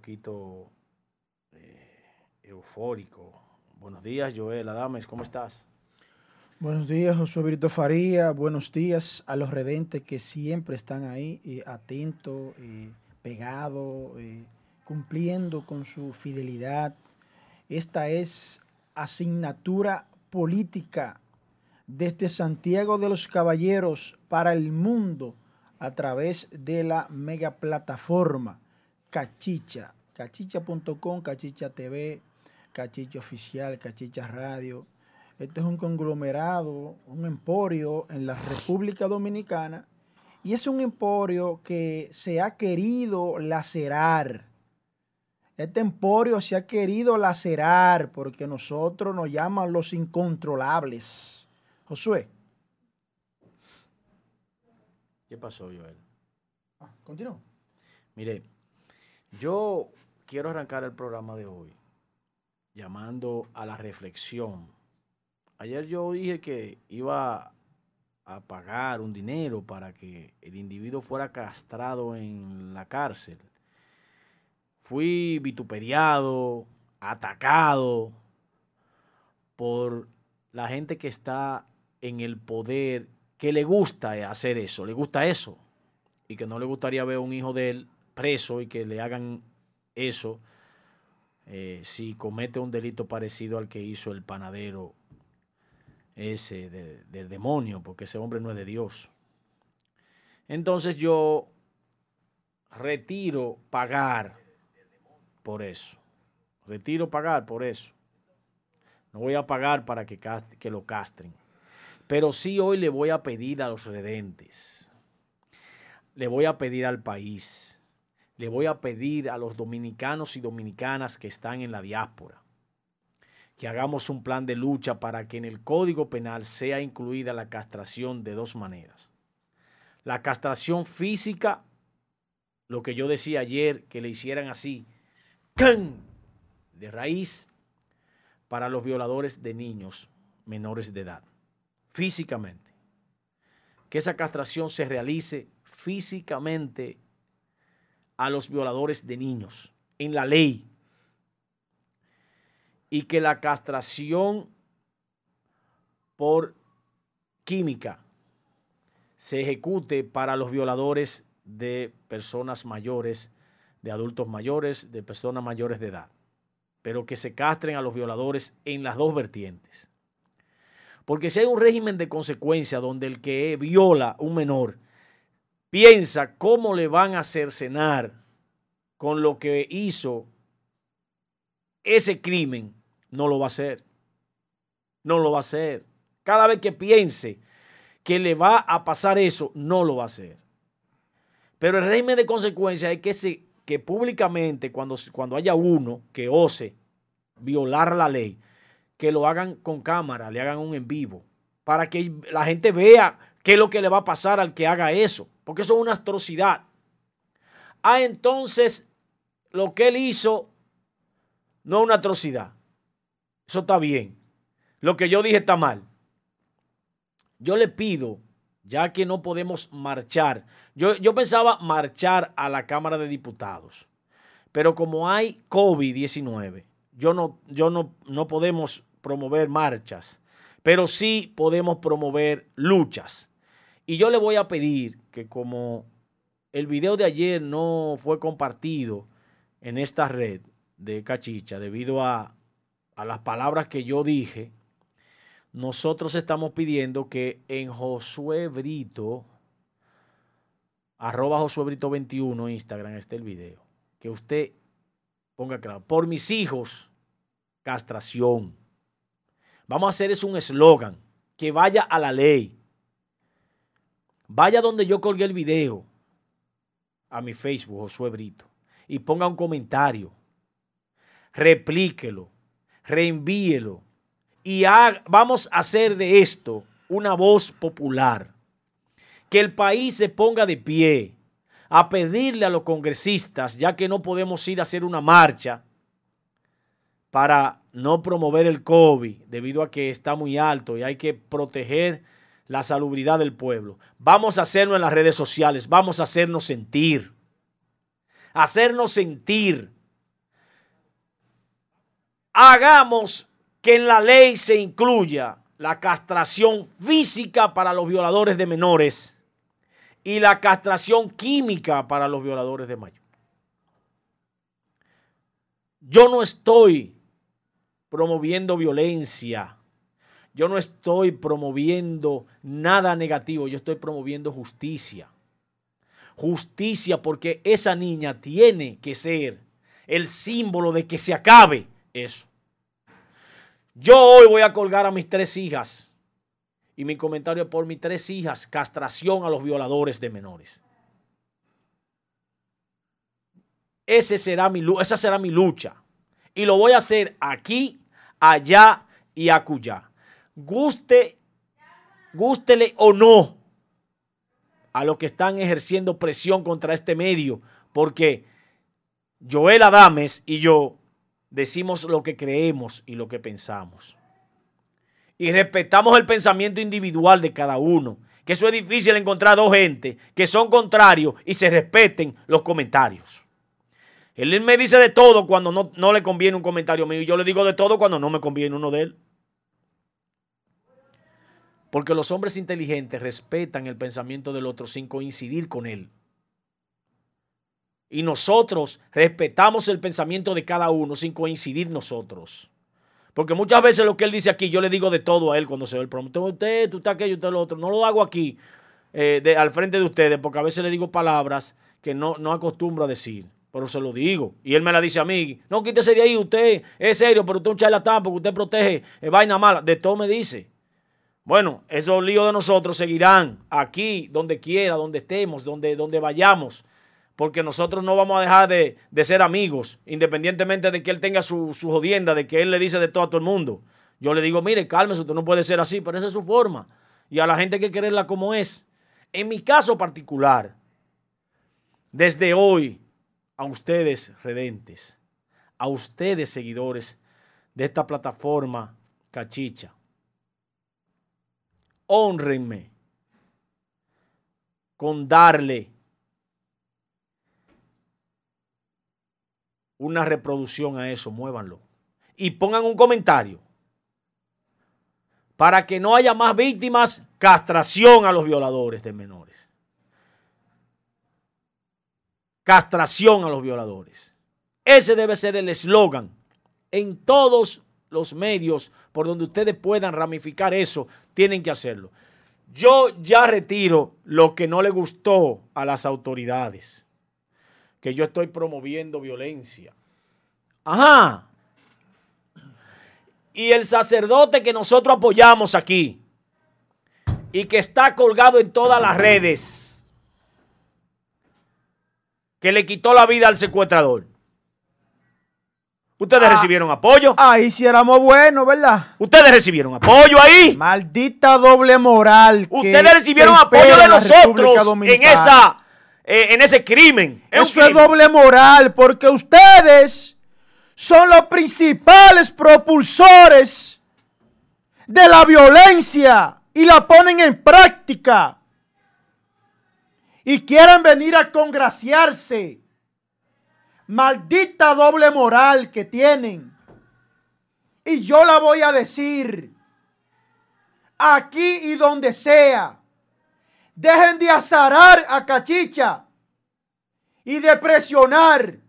poquito eh, eufórico. Buenos días, Joel Adames, ¿cómo estás? Buenos días, Josué Brito Faría. Buenos días a los redentes que siempre están ahí, eh, atentos, eh, pegados, cumpliendo con su fidelidad. Esta es asignatura política desde Santiago de los Caballeros para el mundo a través de la mega plataforma Cachicha, cachicha.com, Cachicha TV, Cachicha Oficial, Cachicha Radio. Este es un conglomerado, un emporio en la República Dominicana y es un emporio que se ha querido lacerar. Este emporio se ha querido lacerar porque nosotros nos llaman los incontrolables. Josué. ¿Qué pasó, Joel? Ah, continúa. Mire, yo quiero arrancar el programa de hoy llamando a la reflexión. Ayer yo dije que iba a pagar un dinero para que el individuo fuera castrado en la cárcel. Fui vituperiado, atacado por la gente que está en el poder, que le gusta hacer eso, le gusta eso, y que no le gustaría ver a un hijo de él preso y que le hagan eso eh, si comete un delito parecido al que hizo el panadero ese de- del demonio, porque ese hombre no es de Dios. Entonces yo retiro pagar por eso. Retiro pagar por eso. No voy a pagar para que, que lo castren. Pero sí hoy le voy a pedir a los redentes. Le voy a pedir al país. Le voy a pedir a los dominicanos y dominicanas que están en la diáspora que hagamos un plan de lucha para que en el Código Penal sea incluida la castración de dos maneras. La castración física, lo que yo decía ayer, que le hicieran así, ¡can! de raíz, para los violadores de niños menores de edad, físicamente. Que esa castración se realice físicamente a los violadores de niños, en la ley y que la castración por química se ejecute para los violadores de personas mayores, de adultos mayores, de personas mayores de edad, pero que se castren a los violadores en las dos vertientes. Porque si hay un régimen de consecuencia donde el que viola un menor piensa cómo le van a cercenar con lo que hizo ese crimen, no lo va a hacer. No lo va a hacer. Cada vez que piense que le va a pasar eso, no lo va a hacer. Pero el régimen de consecuencia es que, se, que públicamente, cuando, cuando haya uno que ose violar la ley, que lo hagan con cámara, le hagan un en vivo, para que la gente vea qué es lo que le va a pasar al que haga eso, porque eso es una atrocidad. Ah, entonces, lo que él hizo no es una atrocidad. Eso está bien. Lo que yo dije está mal. Yo le pido, ya que no podemos marchar, yo, yo pensaba marchar a la Cámara de Diputados, pero como hay COVID-19, yo, no, yo no, no podemos promover marchas, pero sí podemos promover luchas. Y yo le voy a pedir que como el video de ayer no fue compartido en esta red de Cachicha debido a, a las palabras que yo dije, nosotros estamos pidiendo que en Josué Brito, arroba Josué Brito 21 Instagram esté el video. Que usted ponga claro, por mis hijos, castración. Vamos a hacer es un eslogan, que vaya a la ley. Vaya donde yo colgué el video, a mi Facebook, Josué Brito, y ponga un comentario. Replíquelo, reenvíelo y vamos a hacer de esto una voz popular. Que el país se ponga de pie a pedirle a los congresistas, ya que no podemos ir a hacer una marcha para no promover el COVID debido a que está muy alto y hay que proteger la salubridad del pueblo. Vamos a hacerlo en las redes sociales, vamos a hacernos sentir. hacernos sentir. Hagamos que en la ley se incluya la castración física para los violadores de menores y la castración química para los violadores de mayores. Yo no estoy promoviendo violencia. Yo no estoy promoviendo nada negativo, yo estoy promoviendo justicia. Justicia porque esa niña tiene que ser el símbolo de que se acabe eso. Yo hoy voy a colgar a mis tres hijas y mi comentario por mis tres hijas, castración a los violadores de menores. Ese esa será mi lucha. Y lo voy a hacer aquí, allá y acullá. Guste, gústele o no a los que están ejerciendo presión contra este medio, porque Joel Adames y yo decimos lo que creemos y lo que pensamos. Y respetamos el pensamiento individual de cada uno. Que eso es difícil encontrar dos gente que son contrarios y se respeten los comentarios. Él me dice de todo cuando no, no le conviene un comentario mío y yo le digo de todo cuando no me conviene uno de él. Porque los hombres inteligentes respetan el pensamiento del otro sin coincidir con él. Y nosotros respetamos el pensamiento de cada uno sin coincidir nosotros. Porque muchas veces lo que él dice aquí, yo le digo de todo a él cuando se ve el promotor. Usted, tú estás aquello, usted lo otro. No lo hago aquí eh, de, al frente de ustedes porque a veces le digo palabras que no, no acostumbro a decir pero se lo digo. Y él me la dice a mí, no, quítese de ahí, usted es serio, pero usted es un charlatán porque usted protege eh, vaina mala. De todo me dice. Bueno, esos líos de nosotros seguirán aquí, donde quiera, donde estemos, donde, donde vayamos, porque nosotros no vamos a dejar de, ser amigos, independientemente de que él tenga su, su, jodienda, de que él le dice de todo a todo el mundo. Yo le digo, mire, cálmese, usted no puede ser así, pero esa es su forma. Y a la gente hay que quererla como es. En mi caso particular, desde hoy, a ustedes, redentes, a ustedes, seguidores de esta plataforma cachicha. Honrenme con darle una reproducción a eso, muévanlo. Y pongan un comentario. Para que no haya más víctimas, castración a los violadores de menores castración a los violadores. Ese debe ser el eslogan en todos los medios por donde ustedes puedan ramificar eso, tienen que hacerlo. Yo ya retiro lo que no le gustó a las autoridades, que yo estoy promoviendo violencia. Ajá. Y el sacerdote que nosotros apoyamos aquí y que está colgado en todas las redes que le quitó la vida al secuestrador. Ustedes ah, recibieron apoyo. Ahí sí éramos buenos, ¿verdad? Ustedes recibieron apoyo ahí. Maldita doble moral. Ustedes recibieron apoyo de nosotros en, esa, eh, en ese crimen. Eso es doble moral porque ustedes son los principales propulsores de la violencia y la ponen en práctica y quieren venir a congraciarse. Maldita doble moral que tienen. Y yo la voy a decir aquí y donde sea. Dejen de azarar a Cachicha y de presionar.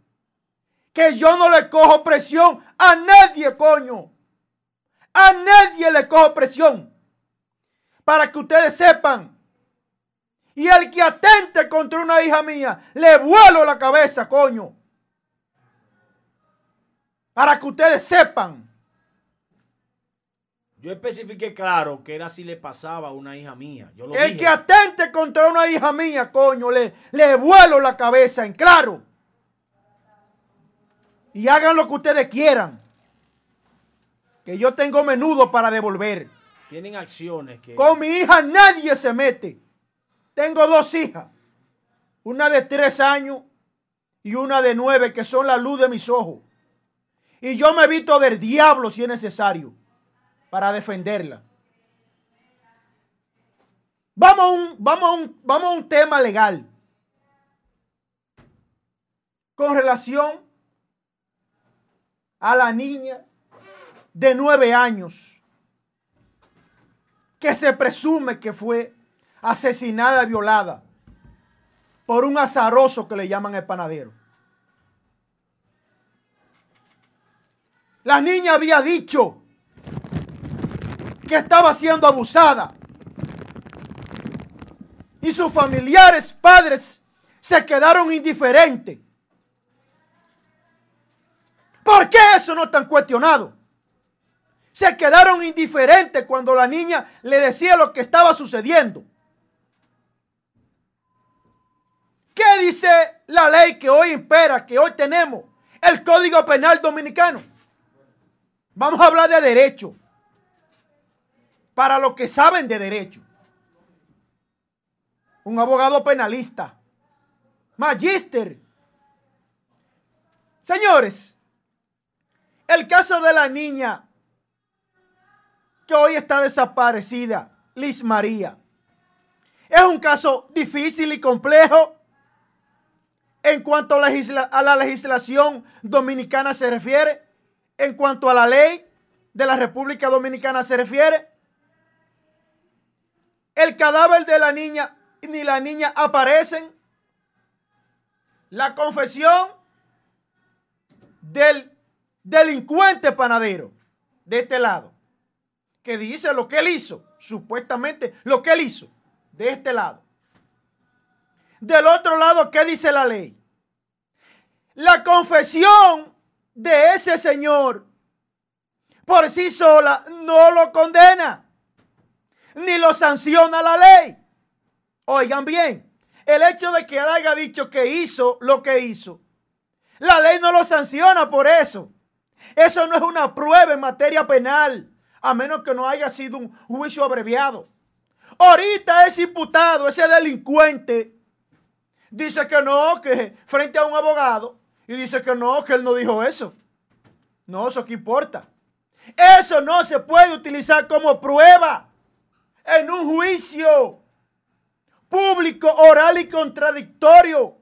Que yo no le cojo presión a nadie, coño. A nadie le cojo presión. Para que ustedes sepan y el que atente contra una hija mía, le vuelo la cabeza, coño. Para que ustedes sepan. Yo especifiqué claro que era si le pasaba a una hija mía. el que atente contra una hija mía, coño, le, le vuelo la cabeza en claro. Y hagan lo que ustedes quieran. Que yo tengo menudo para devolver. Tienen acciones que... Con mi hija nadie se mete. Tengo dos hijas, una de tres años y una de nueve, que son la luz de mis ojos. Y yo me visto del diablo si es necesario para defenderla. Vamos a un, vamos vamos a un tema legal. con relación a la niña de nueve años que se presume que fue asesinada violada por un azaroso que le llaman el panadero. La niña había dicho que estaba siendo abusada. Y sus familiares, padres, se quedaron indiferentes. ¿Por qué eso no tan cuestionado? Se quedaron indiferentes cuando la niña le decía lo que estaba sucediendo. ¿Qué dice la ley que hoy impera, que hoy tenemos? El Código Penal Dominicano. Vamos a hablar de derecho. Para los que saben de derecho. Un abogado penalista. Magíster. Señores, el caso de la niña que hoy está desaparecida, Liz María, es un caso difícil y complejo en cuanto a la legislación dominicana se refiere, en cuanto a la ley de la República Dominicana se refiere. El cadáver de la niña ni la niña aparecen. La confesión del delincuente panadero de este lado, que dice lo que él hizo, supuestamente lo que él hizo, de este lado. Del otro lado, ¿qué dice la ley? La confesión de ese señor por sí sola no lo condena, ni lo sanciona la ley. Oigan bien, el hecho de que él haya dicho que hizo lo que hizo, la ley no lo sanciona por eso. Eso no es una prueba en materia penal, a menos que no haya sido un juicio abreviado. Ahorita es imputado, ese delincuente dice que no, que frente a un abogado, y dice que no, que él no dijo eso. No, eso que importa. Eso no se puede utilizar como prueba en un juicio público, oral y contradictorio,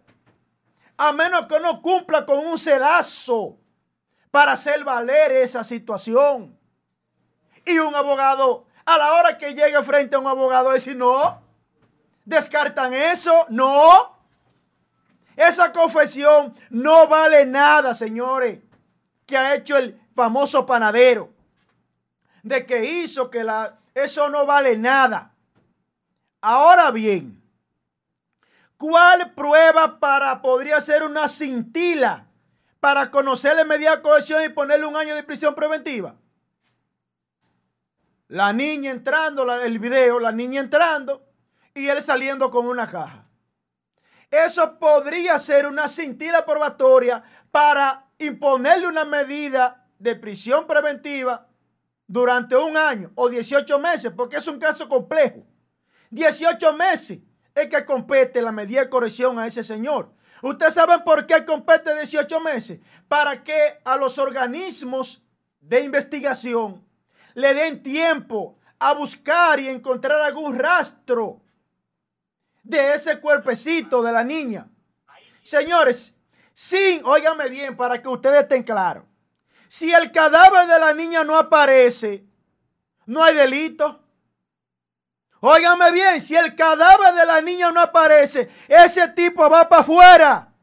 a menos que no cumpla con un sedazo para hacer valer esa situación. Y un abogado, a la hora que llegue frente a un abogado, dice, no, descartan eso, no. Esa confesión no vale nada, señores, que ha hecho el famoso panadero. De que hizo que la... Eso no vale nada. Ahora bien, ¿cuál prueba para podría ser una cintila para conocerle media cohesión y ponerle un año de prisión preventiva? La niña entrando, el video, la niña entrando y él saliendo con una caja. Eso podría ser una cintila probatoria para imponerle una medida de prisión preventiva durante un año o 18 meses, porque es un caso complejo. 18 meses es que compete la medida de corrección a ese señor. ¿Ustedes saben por qué compete 18 meses? Para que a los organismos de investigación le den tiempo a buscar y encontrar algún rastro de ese cuerpecito de la niña. Señores, sin, óigame bien para que ustedes estén claros. Si el cadáver de la niña no aparece, no hay delito. Óigame bien, si el cadáver de la niña no aparece, ese tipo va para afuera.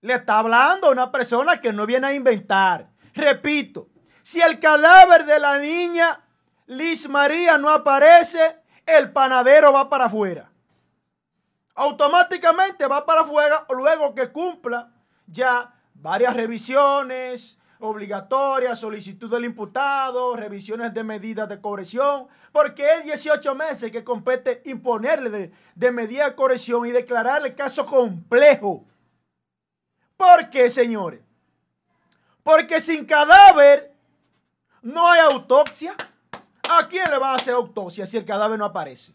Le está hablando a una persona que no viene a inventar. Repito, si el cadáver de la niña Liz María no aparece, el panadero va para afuera. Automáticamente va para afuera luego que cumpla ya varias revisiones obligatorias, solicitud del imputado, revisiones de medidas de corrección, porque es 18 meses que compete imponerle de, medida de corrección y declararle caso complejo. ¿Por qué, señores? Porque sin cadáver no hay autopsia. ¿A quién le va a hacer autopsia si el cadáver no aparece?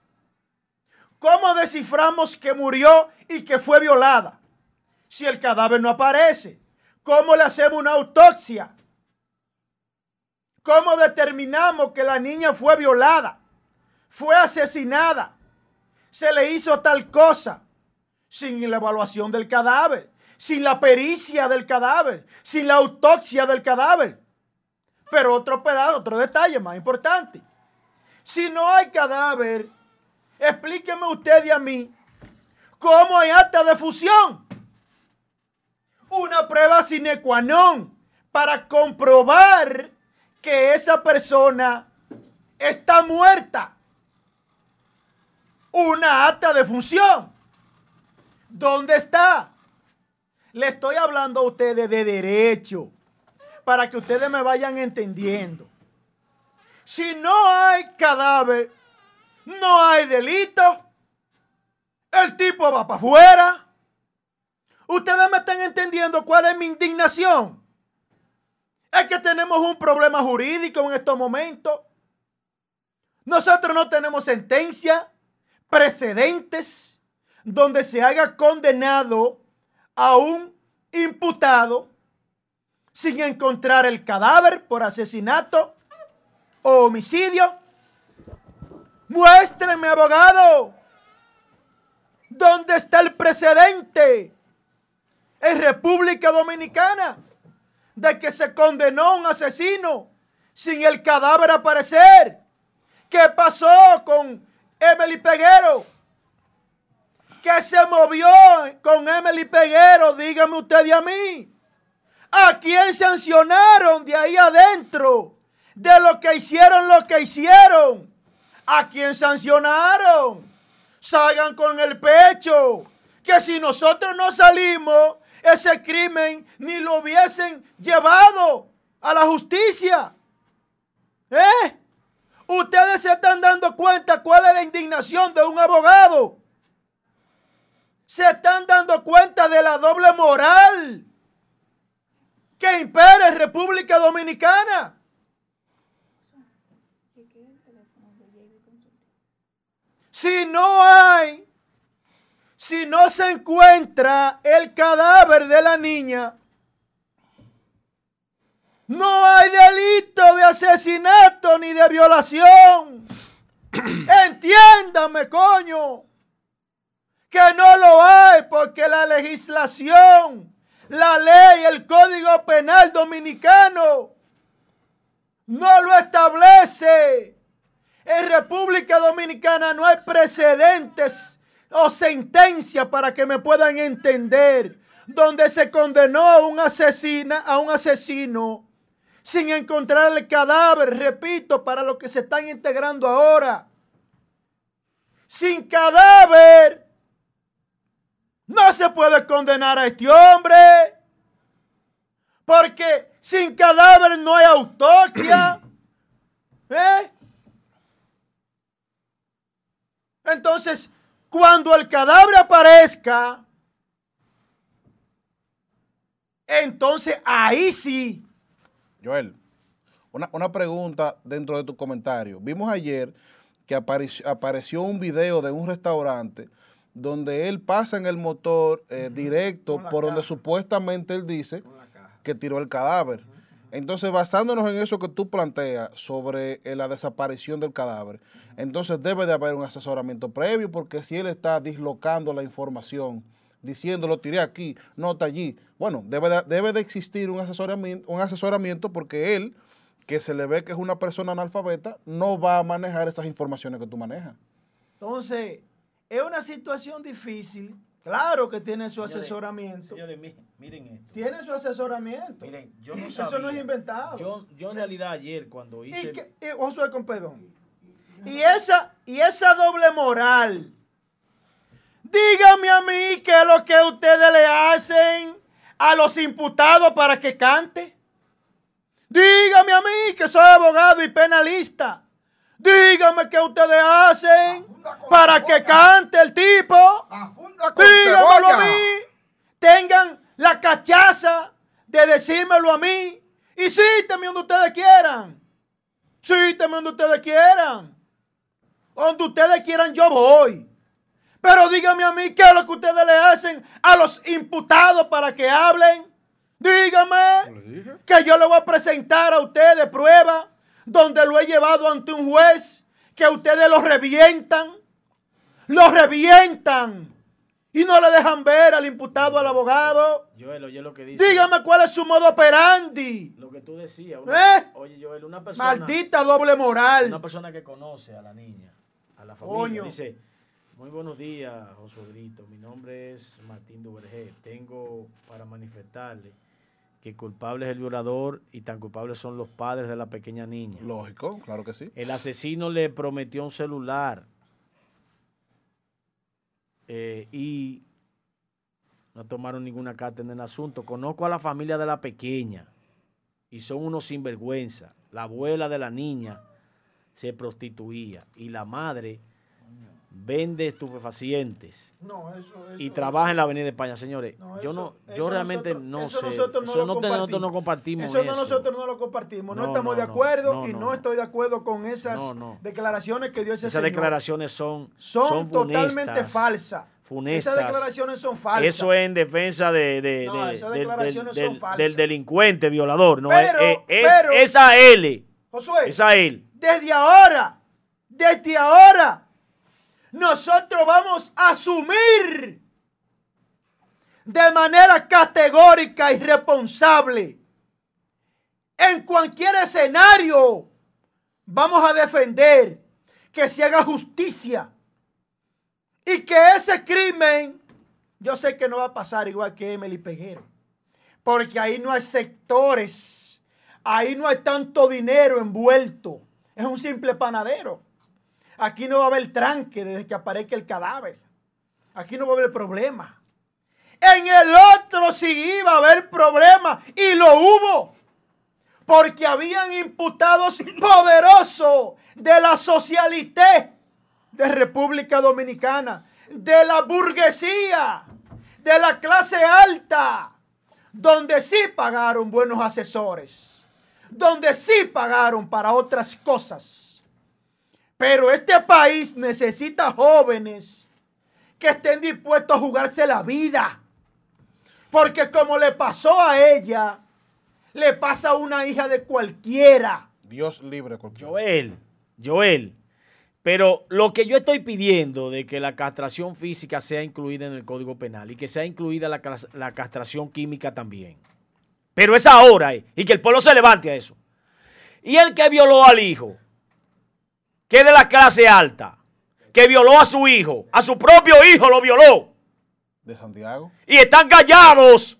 ¿Cómo desciframos que murió y que fue violada si el cadáver no aparece? ¿Cómo le hacemos una autopsia? ¿Cómo determinamos que la niña fue violada? Fue asesinada. Se le hizo tal cosa. sin la evaluación del cadáver, sin la pericia del cadáver, sin la autopsia del cadáver. Pero otro pedazo, otro detalle más importante. Si no hay cadáver, explíqueme usted y a mí cómo hay acta de fusión. Una prueba sine qua non para comprobar que esa persona está muerta. Una acta de función. ¿Dónde está? Le estoy hablando a ustedes de derecho para que ustedes me vayan entendiendo. Si no hay cadáver, no hay delito. El tipo va para afuera. Ustedes me están entendiendo cuál es mi indignación. Es que tenemos un problema jurídico en estos momentos. Nosotros no tenemos sentencia, precedentes, donde se haya condenado a un imputado sin encontrar el cadáver por asesinato o homicidio. Muéstrenme, abogado, dónde está el precedente en República Dominicana de que se condenó a un asesino sin el cadáver aparecer. ¿Qué pasó con Emily Peguero? ¿Qué se movió con Emily Peguero? Dígame usted y a mí. ¿A quién sancionaron de ahí adentro? De lo que hicieron, lo que hicieron. ¿A quién sancionaron? Salgan con el pecho. Que si nosotros no salimos, ese crimen ni lo hubiesen llevado a la justicia. ¿Eh? Ustedes se están dando cuenta cuál es la indignación de un abogado. Se están dando cuenta de la doble moral que impera en República Dominicana. Si no hay, si no se encuentra el cadáver de la niña, no hay delito de asesinato ni de violación. Entiéndame, coño, que no lo hay porque la legislación, la ley, el código penal dominicano no lo establece. En República Dominicana no hay precedentes o sentencia para que me puedan entender donde se condenó a un, asesina, a un asesino sin encontrar el cadáver, repito, para los que se están integrando ahora. Sin cadáver, no se puede condenar a este hombre, porque sin cadáver no hay autopsia. ¿Eh? Entonces, cuando el cadáver aparezca, entonces ahí sí Joel, una, pregunta dentro de tu comentario. Vimos ayer que apareció, un video de un restaurante donde él pasa en el motor eh, directo por donde supuestamente él dice que tiró el cadáver. Entonces, basándonos en eso que tú planteas sobre eh, la desaparición del cadáver, entonces debe de haber un asesoramiento previo porque si él está dislocando la información, diciendo lo tiré aquí, no está allí. Bueno, debe de, debe de existir un asesoramiento, un asesoramiento porque él, que se le ve que es una persona analfabeta, no va a manejar esas informaciones que tú manejas. Entonces, es una situación difícil. Claro que tiene su asesoramiento. Señores, miren esto. Tiene su asesoramiento. Miren, yo no sabía. Eso no es inventado. Yo, yo en realidad ayer cuando hice... Y, que, y con perdón. Y esa, y esa doble moral Dígame a mí qué es lo que ustedes le hacen a los imputados para que cante. Dígame a mí que soy abogado y penalista. Dígame qué ustedes hacen para que cante el tipo. Dígamelo a mí. Tengan la cachaza de decírmelo a mí. Y cíteme donde ustedes quieran. Cíteme donde ustedes quieran. Donde ustedes quieran yo voy. Pero dígame a mí qué es lo que ustedes le hacen a los imputados para que hablen. Dígame que yo le voy a presentar a ustedes prueba donde lo he llevado ante un juez, que ustedes lo revientan, lo revientan y no le dejan ver al imputado, al abogado. Joel, oye lo que dice. Dígame cuál es su modo operandi. Lo que tú decías. una- ¿Eh? Oye, Joel, una persona. Maldita doble moral. Una persona que conoce a la niña, a la familia, Coño. dice, muy buenos días, Josué Brito, mi nombre es Martín Duvergé, tengo para manifestarle que culpable es el violador y tan culpables son los padres de la pequeña niña. Lógico, claro que sí. El asesino le prometió un celular eh, y no tomaron ninguna carta en el asunto. Conozco a la familia de la pequeña y son unos sinvergüenza. La abuela de la niña se prostituía y la madre vende estupefacientes No, eso, y eso- trabaja en la Avenida España, señores. No, yo eso- no, eso yo realmente nosotros- no eso sé. nosotros no eso lo nosotros no compartimos. Eso eso. no, nosotros no lo compartimos, no, estamos de acuerdo y no. estoy de acuerdo con esas declaraciones que dio ese Esas señor. declaraciones son, son, son totalmente funestas, falsas. funestas. Esas declaraciones son falsas. Eso es en defensa de, de- de- del- del, del- delincuente violador. No, Pero, es, es, pero- es a él. Josué, Es a él. desde ahora, desde ahora, nosotros vamos a asumir de manera categórica y responsable en cualquier escenario. Vamos a defender que se haga justicia y que ese crimen, yo sé que no va a pasar igual que Emily Peguero, porque ahí no hay sectores, ahí no hay tanto dinero envuelto, es un simple panadero. Aquí no va a haber tranque desde que aparezca el cadáver. Aquí no va a haber problema. En el otro sí iba a haber problema y lo hubo. Porque habían imputados poderosos de la socialité de República Dominicana, de la burguesía, de la clase alta, donde sí pagaron buenos asesores, donde sí pagaron para otras cosas. Pero este país necesita jóvenes que estén dispuestos a jugarse la vida. Porque como le pasó a ella, le pasa a una hija de cualquiera. Dios libre cualquiera. Joel, Joel. Pero lo que yo estoy pidiendo de que la castración física sea incluida en el Código Penal y que sea incluida la, cas- la castración química también. Pero es ahora eh, y que el pueblo se levante a eso. Y el que violó al hijo, que es de la clase alta, que violó a su hijo, a su propio hijo lo violó. De Santiago. Y están callados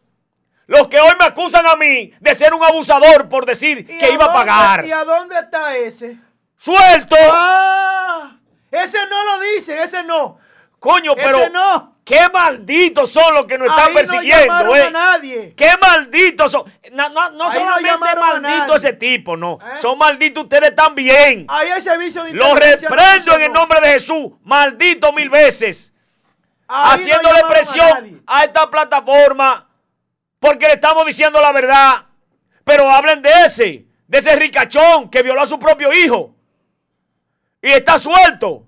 los que hoy me acusan a mí de ser un abusador por decir ¿Y que iba a pagar. ¿Y a dónde está ese? ¡Suelto! ¡Ah! Ese no lo dice, ese no. Coño, pero ese no. Qué malditos son los que nos están Ahí no persiguiendo, llamaron eh. a nadie. Qué malditos son. No, no, no no solamente a maldito ese tipo, no. ¿Eh? Son malditos ustedes también. Ahí hay servicio de Los no reprendo en el nombre de Jesús. Maldito mil veces. Ahí no haciéndole a presión a esta plataforma. Porque le estamos diciendo la verdad. Pero hablen de ese, de ese ricachón que violó a su propio hijo. Y está suelto.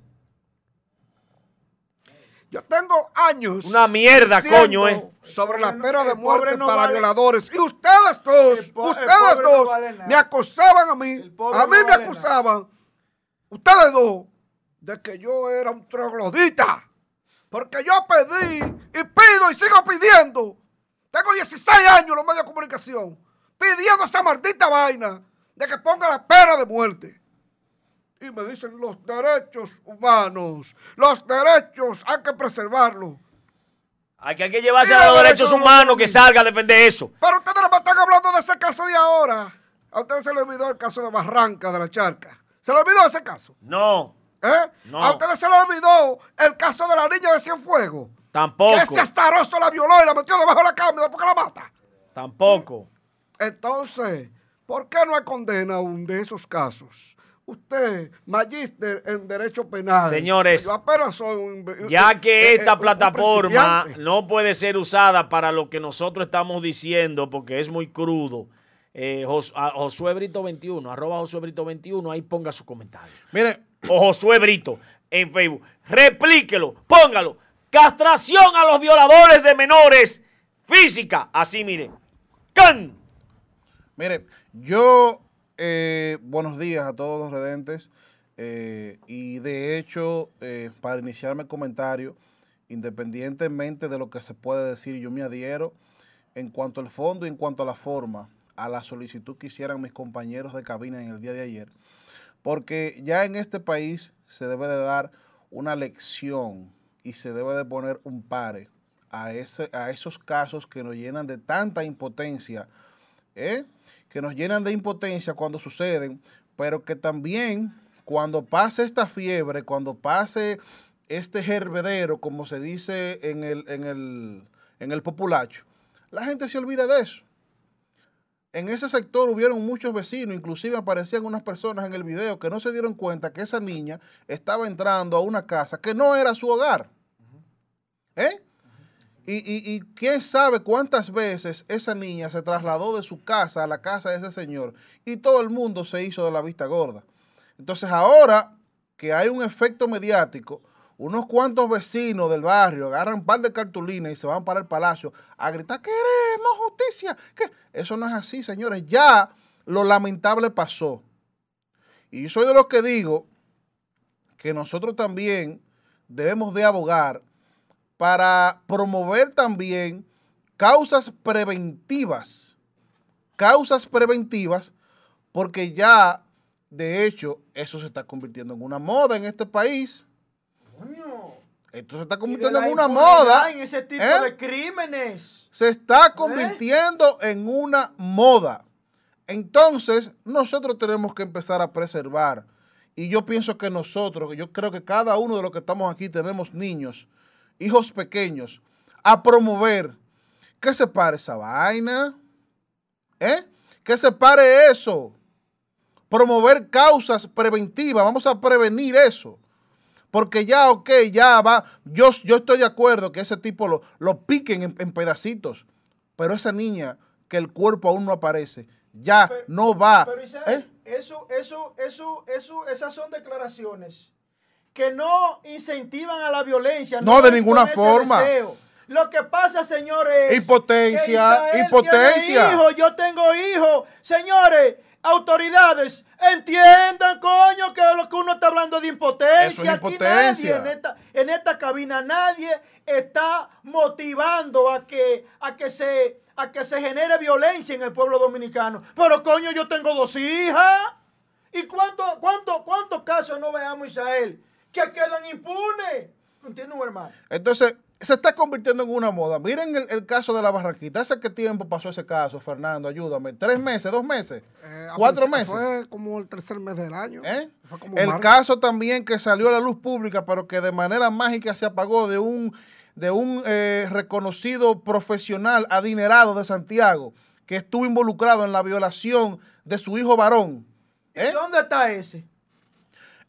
Yo tengo años. Una mierda, coño, eh. Sobre la pena de muerte no para vale- violadores. Y ustedes dos, ustedes no dos, vale me acusaban a mí. A mí no me vale acusaban, ustedes dos, de que yo era un troglodita. Porque yo pedí y pido y sigo pidiendo. Tengo 16 años en los medios de comunicación. Pidiendo esa maldita vaina de que ponga la pena de muerte. Y me dicen los derechos humanos. Los derechos hay que preservarlos. Hay que, hay que llevarse a los derecho derechos de humanos que salga a defender eso. Pero ustedes no me están hablando de ese caso de ahora. A ustedes se les olvidó el caso de Barranca de la Charca. ¿Se les olvidó ese caso? No, ¿Eh? No. A ustedes se les olvidó el caso de la niña de Cienfuegos. Que tampoco. ese astaroso la violó y la metió debajo de la cama después que la mata. Tampoco. Entonces, ¿por qué no hay condena aún de esos casos? Usted, magíster en Derecho Penal. Señores, yo apenas soy un- Ya que eh, eh, esta un plataforma no puede ser usada para lo que nosotros estamos diciendo, porque es muy crudo. Eh, Jos- a- Josué Brito 21, arroba Josué Brito 21, ahí ponga su comentario. Mire, O Josué Brito en Facebook. Replíquelo, póngalo. Castración a los violadores de menores física. Así, miren. ¡Can! Mire, yo, eh, buenos días a todos los redentes. eh, y de hecho, eh, para iniciar mi comentario independientemente de lo que se puede decir, yo me adhiero en cuanto al fondo y en cuanto a la forma a la solicitud que hicieran mis compañeros de cabina en el día de ayer, porque ya en este país se debe de dar una lección y se debe de poner un pare a, ese, a esos casos que nos llenan de tanta impotencia, ¿eh? Que nos llenan de impotencia cuando suceden, pero que también cuando pase esta fiebre, cuando pase este hervedero, como se dice en el, en el, en el populacho, la gente se olvida de eso. En ese sector hubieron muchos vecinos, inclusive aparecían unas personas en el video que no se dieron cuenta que esa niña estaba entrando a una casa que no era su hogar. ¿Eh? Y, quién sabe cuántas veces esa niña se trasladó de su casa a la casa de ese señor y todo el mundo se hizo de la vista gorda. Entonces ahora que hay un efecto mediático, unos cuantos vecinos del barrio agarran un par de cartulinas y se van para el palacio a gritar, queremos justicia. Eso no es así, señores. Ya lo lamentable pasó. Y soy de los que digo que nosotros también debemos de abogar para promover también causas preventivas, causas preventivas, porque ya, de hecho, eso se está convirtiendo en una moda en este país. Esto se está convirtiendo en una moda. En ese tipo ¿eh? de crímenes. Se está convirtiendo en una moda. Entonces, nosotros tenemos que empezar a preservar. Y yo pienso que nosotros, yo creo que cada uno de los que estamos aquí tenemos niños hijos pequeños, a promover que se pare esa vaina, ¿eh? Que se pare eso. Promover causas preventivas, vamos a prevenir eso. Porque ya, ok, ya va, yo, yo estoy de acuerdo que ese tipo lo, lo piquen en, pedacitos, pero esa niña que el cuerpo aún no aparece, ya no va. Pero ¿eh? eso, eso, eso, eso, esas son declaraciones que no incentivan a la violencia. No, de ninguna forma. Lo que pasa, señores. Impotencia, impotencia. Hijo, yo tengo hijos. Señores, autoridades, entiendan, coño, que lo que uno está hablando de impotencia. impotencia. en esta, en esta cabina nadie está motivando a que, a que se a que se genere violencia en el pueblo dominicano. Pero coño, yo tengo dos hijas. ¿Y cuántos cuánto, cuántos casos no veamos, Israel? Que quedan impunes. Continúa, hermano. Entonces, se está convirtiendo en una moda. Miren el, caso de la Barranquita. ¿Hace qué tiempo pasó ese caso, Fernando? Ayúdame. ¿Tres meses? ¿Dos meses? Eh, ¿Cuatro meses? Fue como el tercer mes del año. ¿Eh? el caso también que salió a la luz pública, pero que de manera mágica se apagó de un, de un eh, reconocido profesional adinerado de Santiago que estuvo involucrado en la violación de su hijo varón. ¿Y dónde está ese?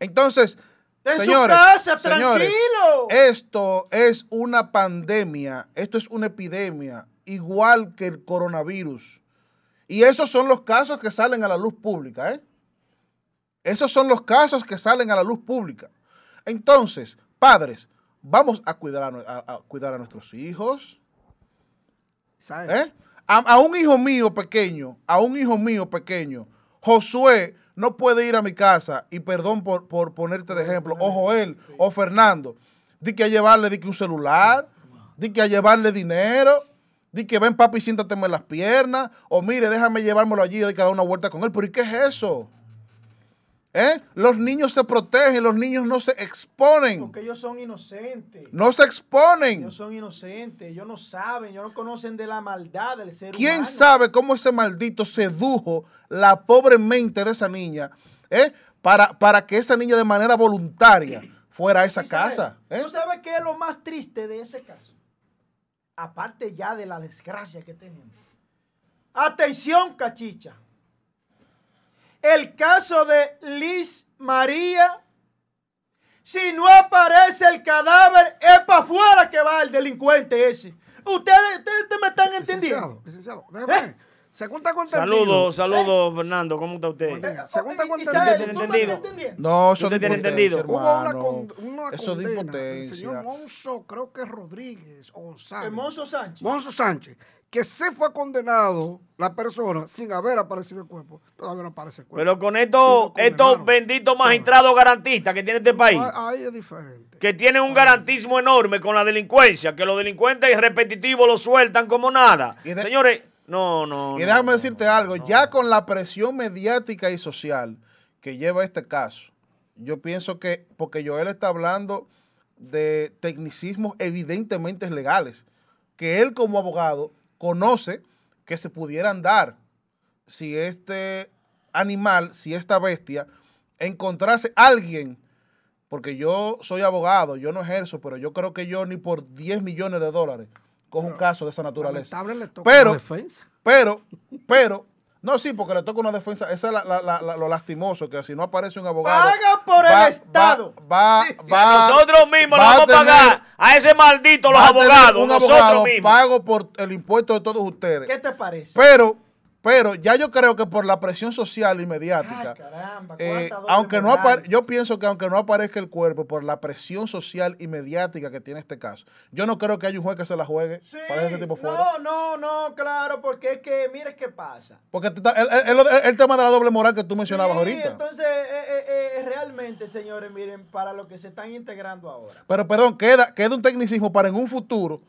Entonces, en señores, su casa, tranquilo. Esto es una pandemia, esto es una epidemia, igual que el coronavirus. Y esos son los casos que salen a la luz pública, ¿eh? Esos son los casos que salen a la luz pública. Entonces, padres, vamos a cuidar a, cuidar a nuestros hijos. ¿Eh? a, un hijo mío pequeño, a un hijo mío pequeño, Josué no puede ir a mi casa, y perdón por, ponerte de ejemplo, o Joel o Fernando, di que a llevarle di que un celular, di que a llevarle dinero, di que ven papi, siéntate en las piernas, o mire, déjame llevármelo allí y que dar una vuelta con él. Pero ¿y qué es eso? ¿Eh? Los niños se protegen, los niños no se exponen. Porque ellos son inocentes. No se exponen. Ellos son inocentes, ellos no saben, ellos no conocen de la maldad del ser ¿Quién humano. ¿Quién sabe cómo ese maldito sedujo la pobre mente de esa niña ¿eh? para, para que esa niña de manera voluntaria fuera a esa casa? ¿eh? ¿Tú sabes qué es lo más triste de ese caso? Aparte ya de la desgracia que tenemos. Atención, cachicha el caso de Liz María, si no aparece el cadáver, es para afuera que va el delincuente ese. Ustedes, ustedes me están entendiendo. Licenciado, licenciado, ¿Eh? Según. Saludos, saludos, Fernando. ¿Cómo está usted? según tengo entendido. No, eso tiene entendido. Hubo una, con, una eso condena del señor Monzo, creo que Rodríguez o González. Monzo Sánchez. Monzo Sánchez, que se fue condenado la persona sin haber aparecido el cuerpo. Todavía no aparece el cuerpo. Pero con estos, estos benditos ¿Sabes? magistrados garantistas que tiene este país, Ah, Ahí es diferente. que tienen un garantismo enorme con la delincuencia, que los delincuentes repetitivos lo sueltan como nada. Y de- Señores, no, no. Y no, déjame no, decirte algo, ya con la presión mediática y social que lleva este caso, yo pienso que, porque Joel está hablando de tecnicismos evidentemente legales, que él como abogado conoce que se pudieran dar si este animal, si esta bestia, encontrase alguien, porque yo soy abogado, yo no ejerzo, pero yo creo que yo ni por 10 millones de dólares cojo un caso de esa naturaleza. Pero-. Pero, pero, no, sí, porque le toca una defensa. Esa es la- la- la- la- lo lastimoso, que si no aparece un abogado. Paga por el Estado. Va, Sí. va, Nosotros mismos le va vamos a pagar a ese maldito los abogados, Un nosotros abogado mismos. pago por el impuesto de todos ustedes. ¿Qué te parece? Pero, pero, ya yo creo que por la presión social y mediática. Ay, caramba, eh, aunque no yo pienso que aunque no aparezca el cuerpo por la presión social y mediática que tiene este caso, yo no creo que haya un juez que se la juegue Sí, para ese tipo fuera. no, no, no, claro, porque es que, mire qué pasa. Porque el- el tema de la doble moral que tú mencionabas Sí, ahorita. Entonces, eh, eh, eh, realmente, señores, miren, para lo que se están integrando ahora. Pero perdón, queda, queda un tecnicismo para en un futuro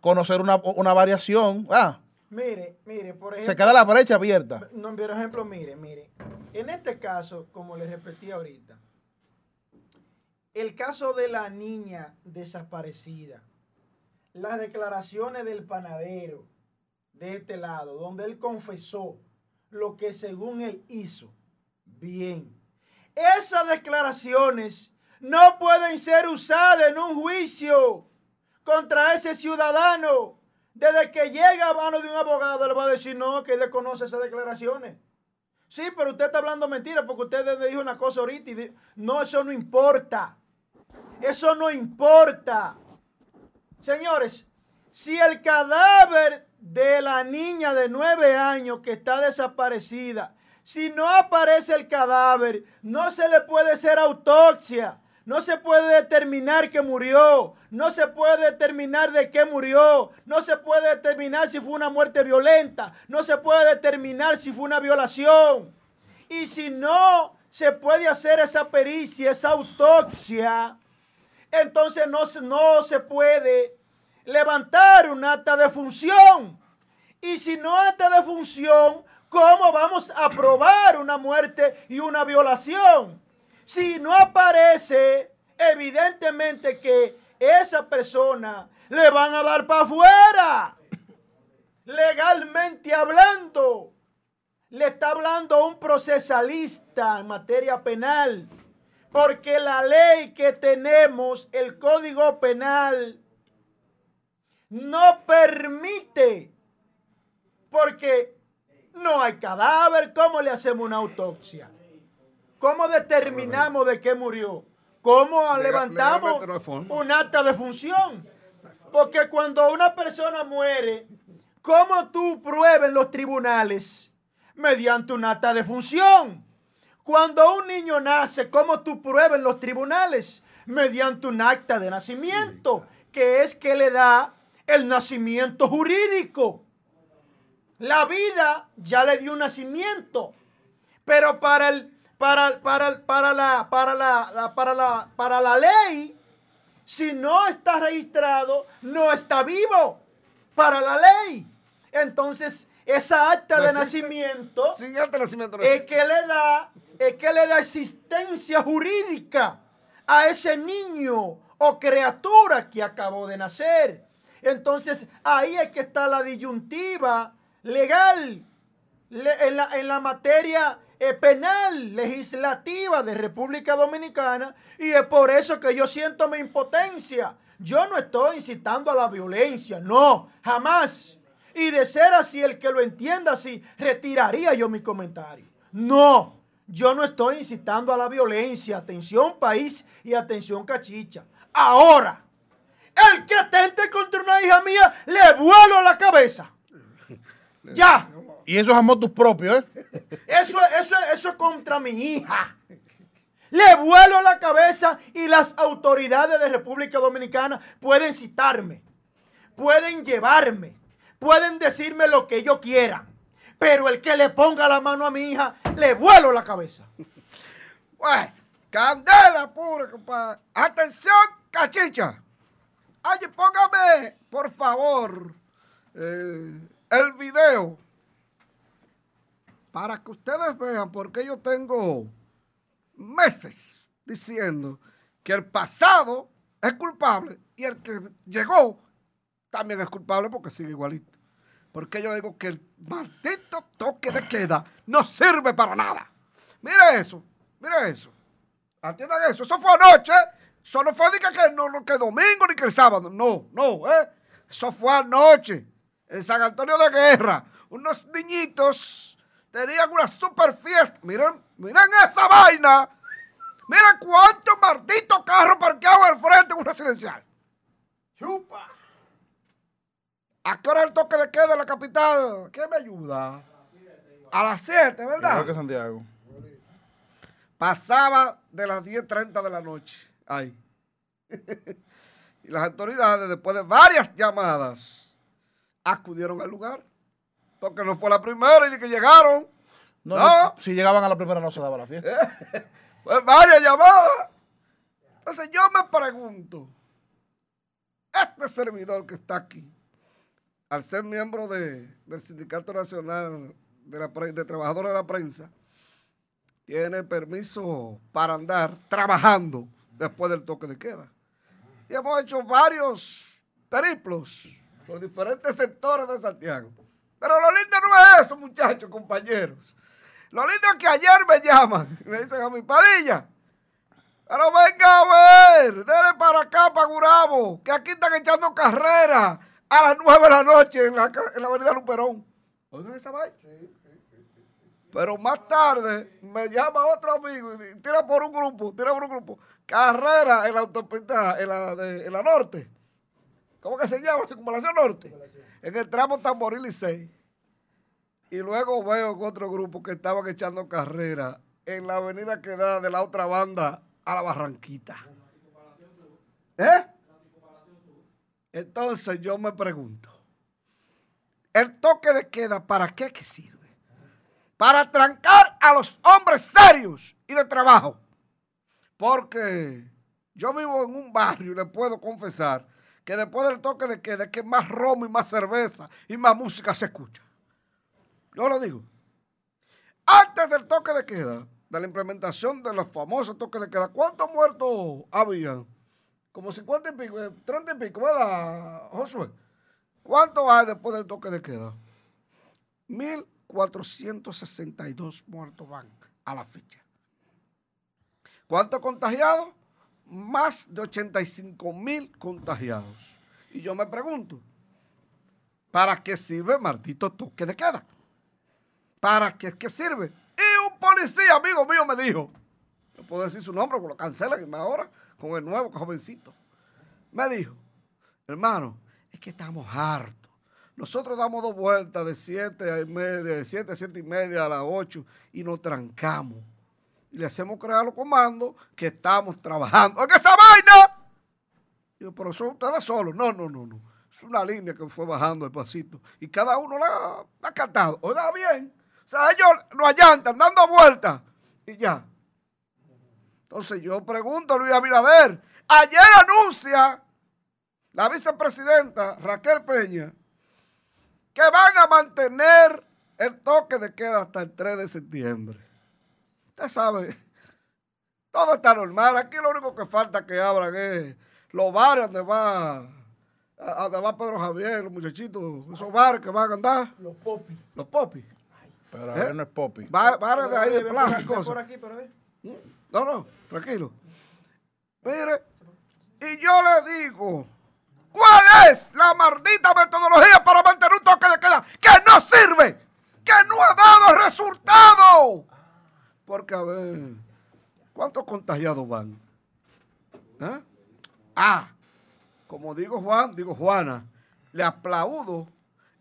conocer una, una variación. Ah, Mire, mire, por ejemplo. se queda la brecha abierta. No, por ejemplo, mire, mire. En este caso, como les repetí ahorita, el caso de la niña desaparecida, las declaraciones del panadero de este lado, donde él confesó lo que según él hizo, bien. Esas declaraciones no pueden ser usadas en un juicio contra ese ciudadano. Desde que llega a mano de un abogado, le va a decir no, que él desconoce esas declaraciones. Sí, pero usted está hablando mentira porque usted le dijo una cosa ahorita y no, eso no importa. Eso no importa. Señores, si el cadáver de la niña de nueve años que está desaparecida, si no aparece el cadáver, no se le puede hacer autopsia, no se puede determinar que murió, no se puede determinar de qué murió, no se puede determinar si fue una muerte violenta, no se puede determinar si fue una violación. Y si no se puede hacer esa pericia, esa autopsia, entonces no, se- no se puede levantar un acta de función. Y si no acta de función, ¿cómo vamos a probar una muerte y una violación? Si no aparece, evidentemente que esa persona le van a dar para afuera. Legalmente hablando. Le está hablando un procesalista en materia penal. Porque la ley que tenemos, el código penal, no permite. Porque no hay cadáver. ¿Cómo le hacemos una autopsia? ¿Cómo determinamos de qué murió? ¿Cómo levantamos un acta de función? Porque cuando una persona muere, ¿cómo tú pruebas en los tribunales? Mediante un acta de función. Cuando un niño nace, ¿cómo tú pruebas en los tribunales? Mediante un acta de nacimiento, que es que le da el nacimiento jurídico. La vida ya le dio un nacimiento, pero para el para, para, para la para la, la- para la para la ley, si no está registrado, no está vivo para la ley. Entonces, esa acta de nacimiento acta de nacimiento no es que le da es que le da existencia jurídica a ese niño o criatura que acabó de nacer. Entonces, ahí es que está la disyuntiva legal le- en, la, en la materia penal, legislativa de República Dominicana y es por eso que yo siento mi impotencia. Yo no estoy incitando a la violencia, no, jamás. Y de ser así, el que lo entienda así, retiraría yo mi comentario. No, yo no estoy incitando a la violencia. Atención país y atención cachicha. Ahora, el que atente contra una hija mía, le vuelo la cabeza. Ya. Y eso es amor tus propios, ¿eh? Eso, eso, eso es contra mi hija. Le vuelo la cabeza y las autoridades de República Dominicana pueden citarme, pueden llevarme, pueden decirme lo que ellos quieran. Pero el que le ponga la mano a mi hija, le vuelo la cabeza. Bueno, candela pura, compadre. Atención, cachicha. Ay, póngame, por favor, eh, el video para que ustedes vean porque yo tengo meses diciendo que el pasado es culpable y el que llegó también es culpable porque sigue igualito. Porque yo digo que el maldito toque de queda no sirve para nada. Mire eso, mire eso. Atiendan eso. Eso fue anoche. Eso no fue que, que no, no, que domingo ni que el sábado. No, no, ¿eh? Eso fue anoche. En San Antonio de Guerra. Unos niñitos tenían una super fiesta. Miren, miren esa vaina. Miren cuántos malditos carros parqueados al frente de un residencial. Chupa. ¿A qué hora es el toque de queda en la capital? ¿Qué me ayuda? A las 7, Creo ¿verdad? que Santiago. Pasaba de las 10.30 de la noche. Ahí. y las autoridades, después de varias llamadas, acudieron al lugar. Porque no fue la primera y de que llegaron. No, si llegaban a la primera no se daba la fiesta. Fue varias llamadas. Entonces yo me pregunto, este servidor que está aquí, al ser miembro de- del Sindicato Nacional de, la, Pre- de Trabajadores de la Prensa, tiene permiso para andar trabajando después del toque de queda. Y hemos hecho varios periplos por diferentes sectores de Santiago. Pero lo lindo no es eso, muchachos, compañeros. Lo lindo es que ayer me llaman y me dicen a mi padilla. Pero venga a ver, dele para acá, para Gurabo, que aquí están echando carrera a las 9 de la noche en la, en la avenida Luperón. Oigan esa vaina. Pero más tarde me llama otro amigo y tira por un grupo, tira por un grupo. Carrera en la autopista, en la, de, en la norte. ¿Cómo que se llama? Circunvalación Norte. En el tramo Tamboril y 6. Y luego veo otro grupo que estaban echando carrera en la avenida que da de la otra banda a la Barranquita. ¿Eh? Entonces yo me pregunto, ¿el toque de queda para qué que sirve? Para trancar a los hombres serios y de trabajo. Porque yo vivo en un barrio y le puedo confesar que después del toque de queda que más romo y más cerveza y más música se escucha. Yo lo digo. Antes del toque de queda, de la implementación de los famosos toques de queda, ¿cuántos muertos había? Como 50 y pico, eh, 30 y pico, ¿verdad, Josué? ¿Cuántos hay después del toque de queda? 1.462 muertos van a la fecha. ¿Cuántos contagiados? Más de 85 mil contagiados. Y yo me pregunto, ¿para qué sirve maldito toque de queda? ¿Para qué, qué sirve? Y un policía, amigo mío, me dijo, no puedo decir su nombre porque lo cancelan ahora con el nuevo jovencito. Me dijo, hermano, es que estamos hartos. Nosotros damos dos vueltas de siete y media, de siete a siete y media a las ocho y nos trancamos. Y le hacemos crear los comandos que estamos trabajando. ¡En esa vaina! Pero son ustedes solos. No, no, no, no. Es una línea que fue bajando despacito. Y cada uno la, la ha cantado. Oiga bien. O sea, ellos no allantan, dando vueltas. Y ya. Entonces yo pregunto a Luis Abinader. Ayer anuncia la vicepresidenta Raquel Peña que van a mantener el toque de queda hasta el 3 de septiembre. Usted sabe, todo está normal. Aquí lo único que falta que abran es los bares donde va, a- donde va Pedro Javier, los muchachitos, esos bares que van a andar, Los popis. los popis. Pero a ver, ¿Eh? no es. Ba- Bares de ahí de plaza y cosas. por aquí, pero ve. No, no, tranquilo. Mire, y yo le digo, ¿cuál es la maldita metodología para mantener un toque de queda que no sirve? Que no ha dado resultado. Porque, a ver, ¿cuántos contagiados van? ¿Eh? Ah, como digo Juan, digo Juana, le aplaudo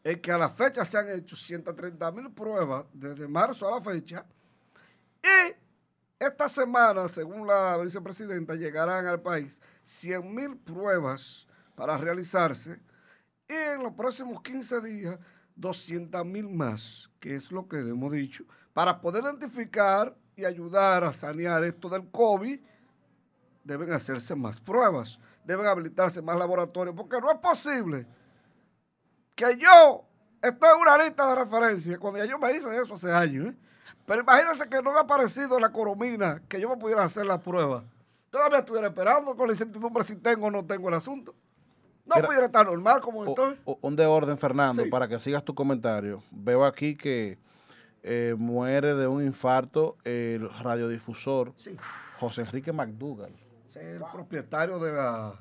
el que a la fecha se han hecho 130 mil pruebas desde marzo a la fecha y esta semana, según la vicepresidenta, llegarán al país 100 mil pruebas para realizarse y en los próximos 15 días 200 mil más, que es lo que hemos dicho, para poder identificar y ayudar a sanear esto del COVID, deben hacerse más pruebas, deben habilitarse más laboratorios, porque no es posible que yo esté en una lista de referencia, cuando ya yo me hice eso hace años, ¿eh? pero imagínense que no me ha aparecido la coromina, que yo me pudiera hacer la prueba. Todavía estuviera esperando con la incertidumbre si tengo o no tengo el asunto. No Mira, pudiera estar normal como O- estoy. o- un de orden, Fernando, Sí. para que sigas tu comentario. Veo aquí que eh, muere de un infarto el radiodifusor Sí. José Enrique McDougall. Es el propietario de la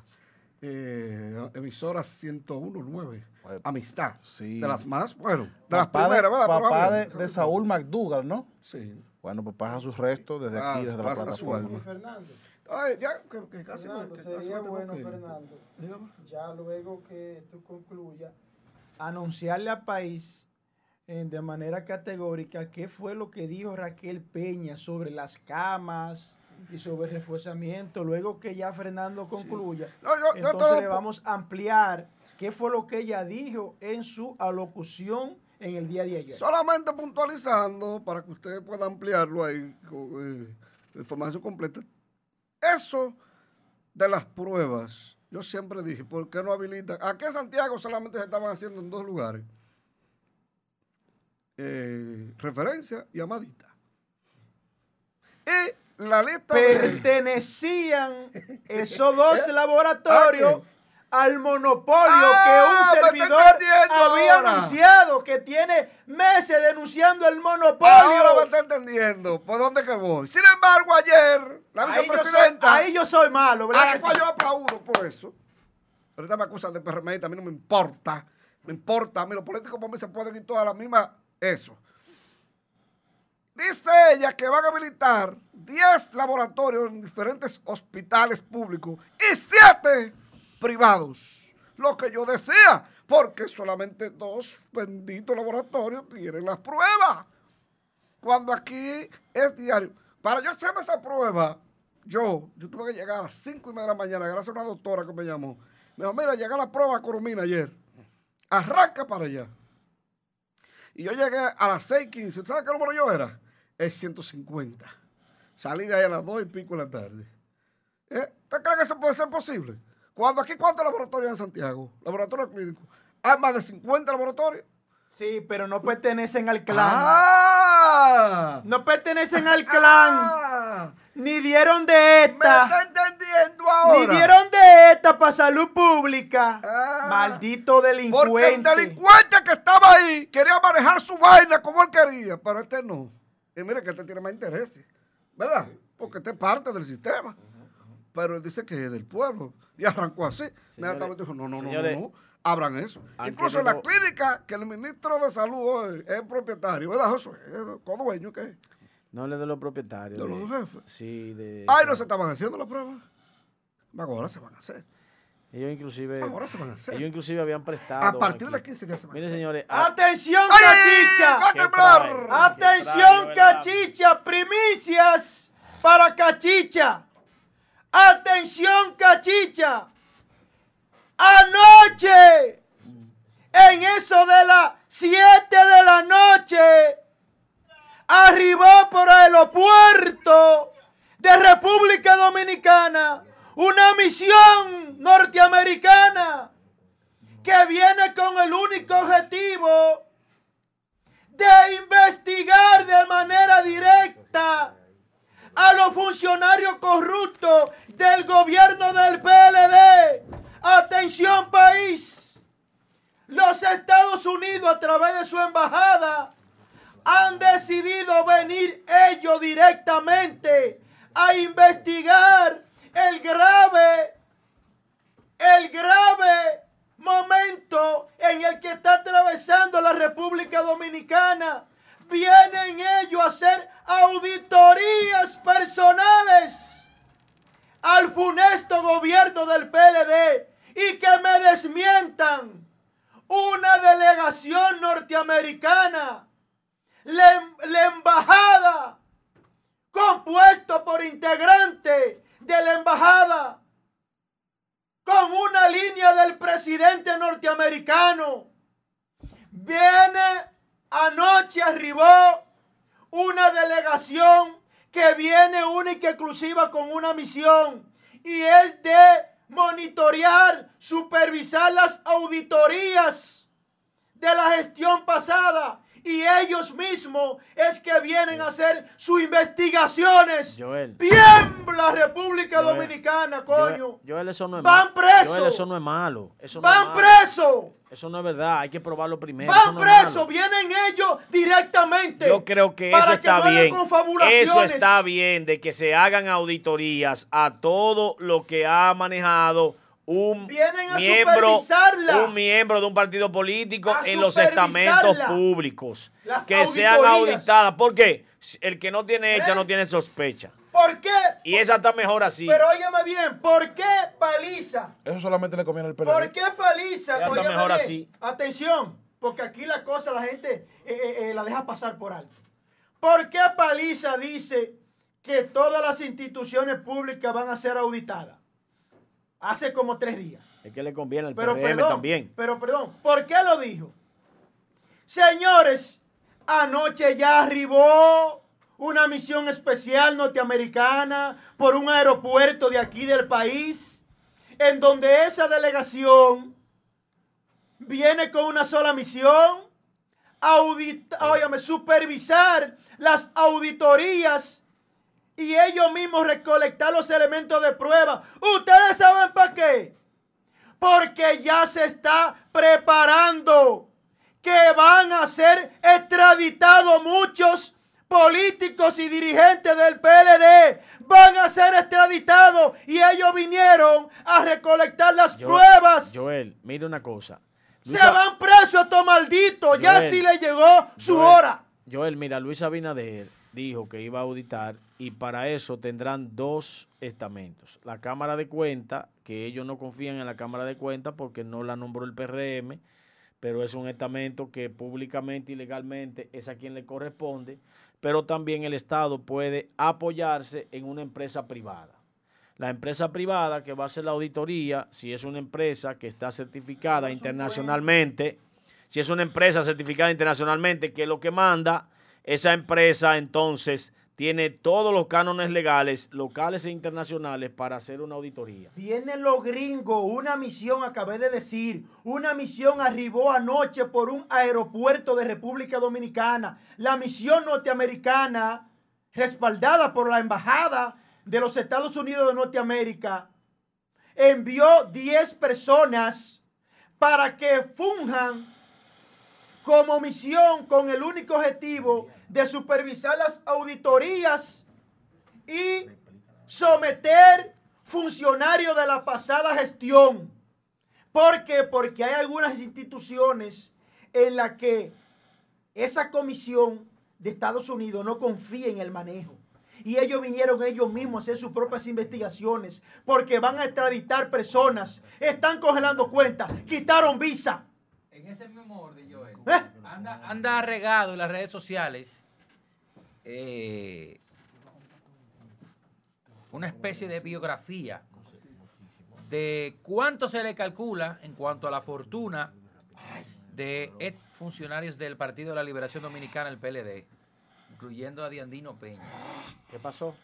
eh, emisora 1019, Bueno, Amistad. sí. De las más, bueno, de las Papá, de, primeras, ¿verdad? Pero papá de, de Saúl McDougall, ¿no? Sí. Bueno, pues pasa sus restos desde aquí, Ah, desde la plataforma. alma. Fernando, Ay, ya, que, que casi Fernando, que casi sería tengo bueno. Fernando, ya luego que tú concluyas, anunciarle al país eh, de manera categórica qué fue lo que dijo Raquel Peña sobre las camas y sobre el reforzamiento. Luego que ya Fernando concluya, No, yo- yo entonces todo le vamos a ampliar qué fue lo que ella dijo en su alocución en el día de ayer. Solamente puntualizando para que usted pueda ampliarlo ahí eh, la información completa. Eso de las pruebas, yo siempre dije, ¿por qué no habilitan? Aquí en Santiago solamente se estaban haciendo en dos lugares. Eh, referencia y amadita. Y la de... Pertenecían esos dos laboratorios ¿A al monopolio Ah, que un servidor había ahora. anunciado, que tiene meses denunciando el Ahora me monopolio. está entendiendo por dónde que voy. Sin embargo, ayer la Ahí yo, soy, vicepresidenta... ahí yo soy malo, A ¿verdad? la que cual sí? yo aplaudo por eso. Ahorita me acusan de PRM, a mí no me importa. Me importa. A mí los políticos por mí se pueden ir todas a la misma. Eso. Dice ella que van a habilitar 10 laboratorios en diferentes hospitales públicos y 7 privados. Lo que yo decía, porque solamente dos benditos laboratorios tienen las pruebas. Cuando aquí es diario. Para yo hacerme esa prueba, yo, yo tuve que llegar a las 5 y media de la mañana, gracias a una doctora que me llamó. Me dijo, mira, llegué a la prueba a Coromina ayer. Arranca para allá. Y yo llegué a las 6.15. ¿Sabes qué número yo era? El 150. Salí de ahí a las 2 y pico de la tarde. ¿Eh? ¿Usted cree que eso puede ser posible? Cuando aquí, ¿cuántos laboratorios en Santiago? Laboratorios clínicos. Hay más de 50 laboratorios. Sí, pero no pertenecen al clan. ¡Ah! No pertenecen al clan. ¡Ah! Ni dieron de ¿Me está esta. entendiendo ahora? Ni dieron de esta para salud pública. Ah. Maldito Porque el delincuente. Ahí quería manejar su vaina como él quería, pero este no. Y mire que este tiene más intereses, ¿verdad? Porque este es parte del sistema. Pero él dice que es del pueblo. Y arrancó así. Dijo, no, no, no, señores, no, no, abran eso. Incluso en la no- clínica que el ministro de salud hoy es propietario, ¿verdad, Josué? Es co-dueño, ¿qué? No le de los propietarios. De los jefes. Sí, de. Ay, no se estaban haciendo las pruebas. Ahora se van a hacer. Ellos inclusive. Ahora se van a hacer. Ellos inclusive habían prestado. A partir aquí. de 15 días se van a Mire, hacer. señores. ah, atención, cachicha. ¡Va a Qué temblar! trae. Atención, cachicha, primicias para cachicha. Atención, cachicha. Anoche, en eso de las 7 de la noche, arribó por el aeropuerto de República Dominicana una misión norteamericana que viene con el único objetivo de investigar de manera directa a los funcionarios corruptos del gobierno del PLD. Atención país. Los Estados Unidos a través de su embajada han decidido venir ellos directamente a investigar el grave, el grave momento en el que está atravesando la República Dominicana. Vienen ellos a hacer auditorías personales al funesto gobierno del PLD y que me desmientan una delegación norteamericana, la, la embajada, compuesto por integrantes de la embajada, con una línea del presidente norteamericano. Viene, anoche arribó una delegación que viene única y exclusiva con una misión y es de monitorear, supervisar las auditorías de la gestión pasada y ellos mismos es que vienen a hacer sus investigaciones. Joel. Bien la República Joel. Dominicana, coño. Joel, Joel, eso no es Van malo. preso. Joel, eso no es malo. Eso no Van presos. Eso no es verdad. Hay que probarlo primero. Van no presos. Vienen ellos directamente. Yo creo que eso está haya bien. Eso está bien de que se hagan auditorías a todo lo que ha manejado un Vienen a miembro, un miembro de un partido político en los estamentos públicos. Las que sean auditadas. ¿Por qué? El que no tiene hecha ¿Eh? no tiene sospecha. ¿Por qué? Y esa está mejor así. Pero óyeme bien, ¿por qué paliza? Eso solamente le conviene al PLD. ¿Por qué paliza? Ya está Óyeme mejor bien. así. Atención, porque aquí la cosa la gente eh, eh, eh, la deja pasar por alto. ¿Por qué paliza dice que todas las instituciones públicas van a ser auditadas? Hace como tres días. Es que le conviene al Pero PRM perdón, también. pero perdón, ¿por qué lo dijo? Señores, anoche ya arribó una misión especial norteamericana por un aeropuerto de aquí del país, en donde esa delegación viene con una sola misión, audit- óyame, supervisar las auditorías y ellos mismos recolectar los elementos de prueba. ¿Ustedes saben para qué? Porque ya se está preparando que van a ser extraditados muchos políticos y dirigentes del PLD. Van a ser extraditados y ellos vinieron a recolectar las pruebas. Joel, mire una cosa. se van presos a estos malditos. Ya sí le llegó su Joel, hora. Joel, mira, Luis Abinader dijo que iba a auditar y para eso tendrán dos estamentos. La Cámara de Cuentas, que ellos no confían en la Cámara de Cuentas porque no la nombró el PRM, pero es un estamento que públicamente y legalmente es a quien le corresponde, pero también el Estado puede apoyarse en una empresa privada. La empresa privada que va a hacer la auditoría, si es una empresa que está certificada internacionalmente, si es una empresa certificada internacionalmente, que es lo que manda, esa empresa entonces tiene todos los cánones legales, locales e internacionales, para hacer una auditoría. Vienen los gringos, una misión, acabé de decir, una misión arribó anoche por un aeropuerto de República Dominicana. La misión norteamericana, respaldada por la Embajada de los Estados Unidos de Norteamérica, envió 10 personas para que funjan como misión con el único objetivo de supervisar las auditorías y someter funcionarios de la pasada gestión. ¿Por qué? Porque hay algunas instituciones en las que esa comisión de Estados Unidos no confía en el manejo. Y ellos vinieron ellos mismos a hacer sus propias investigaciones porque van a extraditar personas, están congelando cuentas, quitaron visa. En ese mismo orden, ¿Eh? anda, anda regado en las redes sociales eh, una especie de biografía de cuánto se le calcula en cuanto a la fortuna de ex funcionarios del Partido de la Liberación Dominicana, el PLD, incluyendo a Diandino Peña. ¿Qué pasó?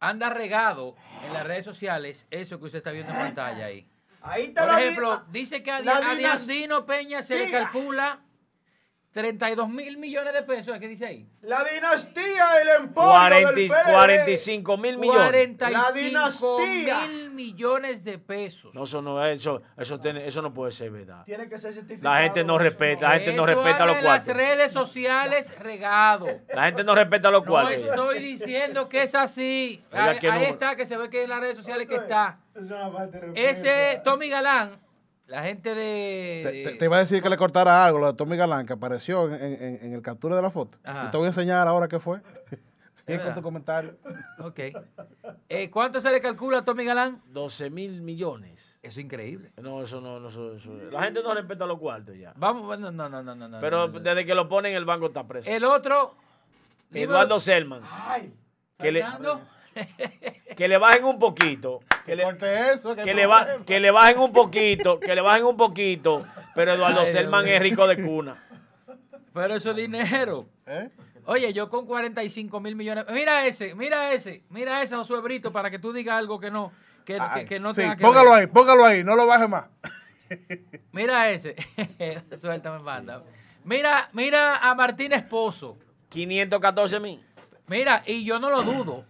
Anda regado en las redes sociales eso que usted está viendo en pantalla ahí. Ahí está Por la ejemplo, dice que a, la a Diandino Peña se le calcula 32 mil millones de pesos. ¿Qué dice ahí? la dinastía, el emporio 40 del PLD. 45 mil millones. 45 dinastía. mil millones de pesos. No, eso no, eso, eso, tiene- eso no puede ser verdad. Tiene que ser certificado. La gente no respeta, la gente no Eso respeta los en las cuartos. redes sociales regado. La gente no respeta los No cuartos. estoy diciendo que es así. ¿Verdad Ahí, no? ahí está, que se ve que en las redes sociales que está. Ese Tommy Galán, la gente de... Te, de- te- te iba a decir que le cortara algo, lo de Tommy Galán, que apareció en, en- en el captura de la foto. Ajá. Y te voy a enseñar ahora qué fue. Sigue con tu comentario. Ok. Eh, ¿Cuánto se le calcula a Tommy Galán? 12 mil millones. Eso es increíble. No, eso no, no eso, eso- La gente no respeta los cuartos ya. Vamos, bueno, no, no, no, no. no, Pero no, no. desde que lo ponen el banco está preso. El otro... Eduardo Selman. Ay, Que le. que le bajen un poquito. Que le, eso, que le, ba- que le bajen un poquito, que le bajen un poquito. Pero Eduardo Ay, Selman es rico de cuna. Pero eso es dinero. ¿Eh? Oye, yo con 45 mil millones. Mira ese, mira ese, mira ese Josué Brito para que tú digas algo que no, que, que- Ay, que no sí, tenga que póngalo ver. ahí, póngalo ahí, no lo baje más. Mira ese. Suéltame, banda. Mira, mira a Martín Esposo. 514 mil. Mira, y yo no lo dudo.